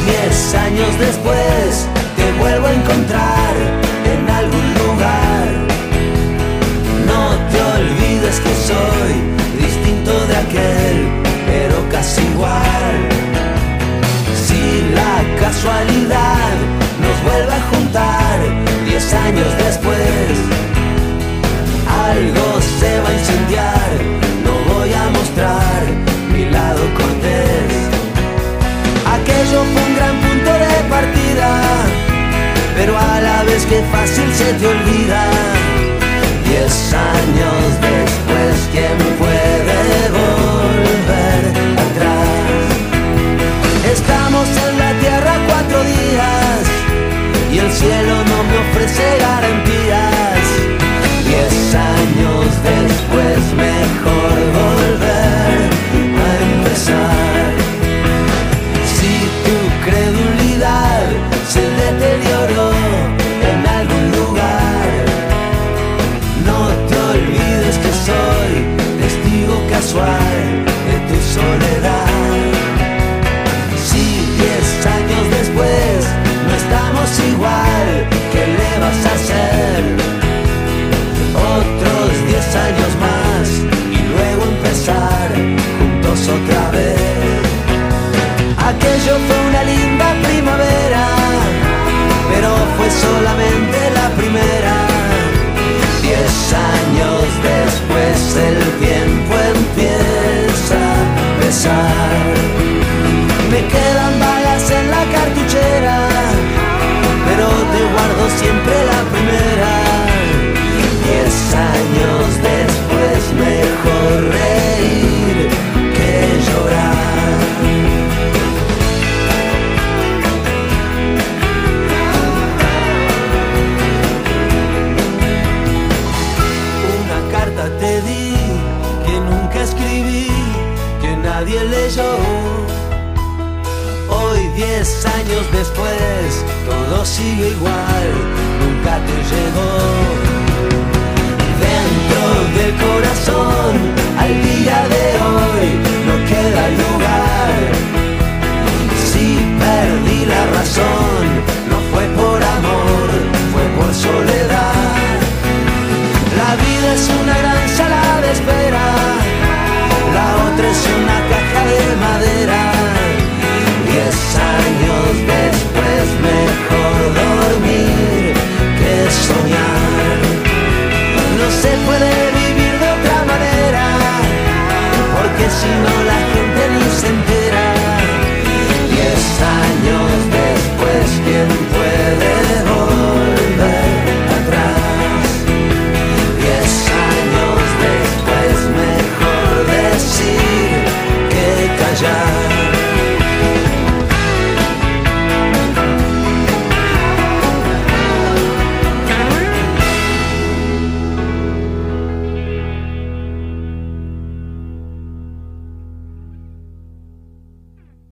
Diez años después te vuelvo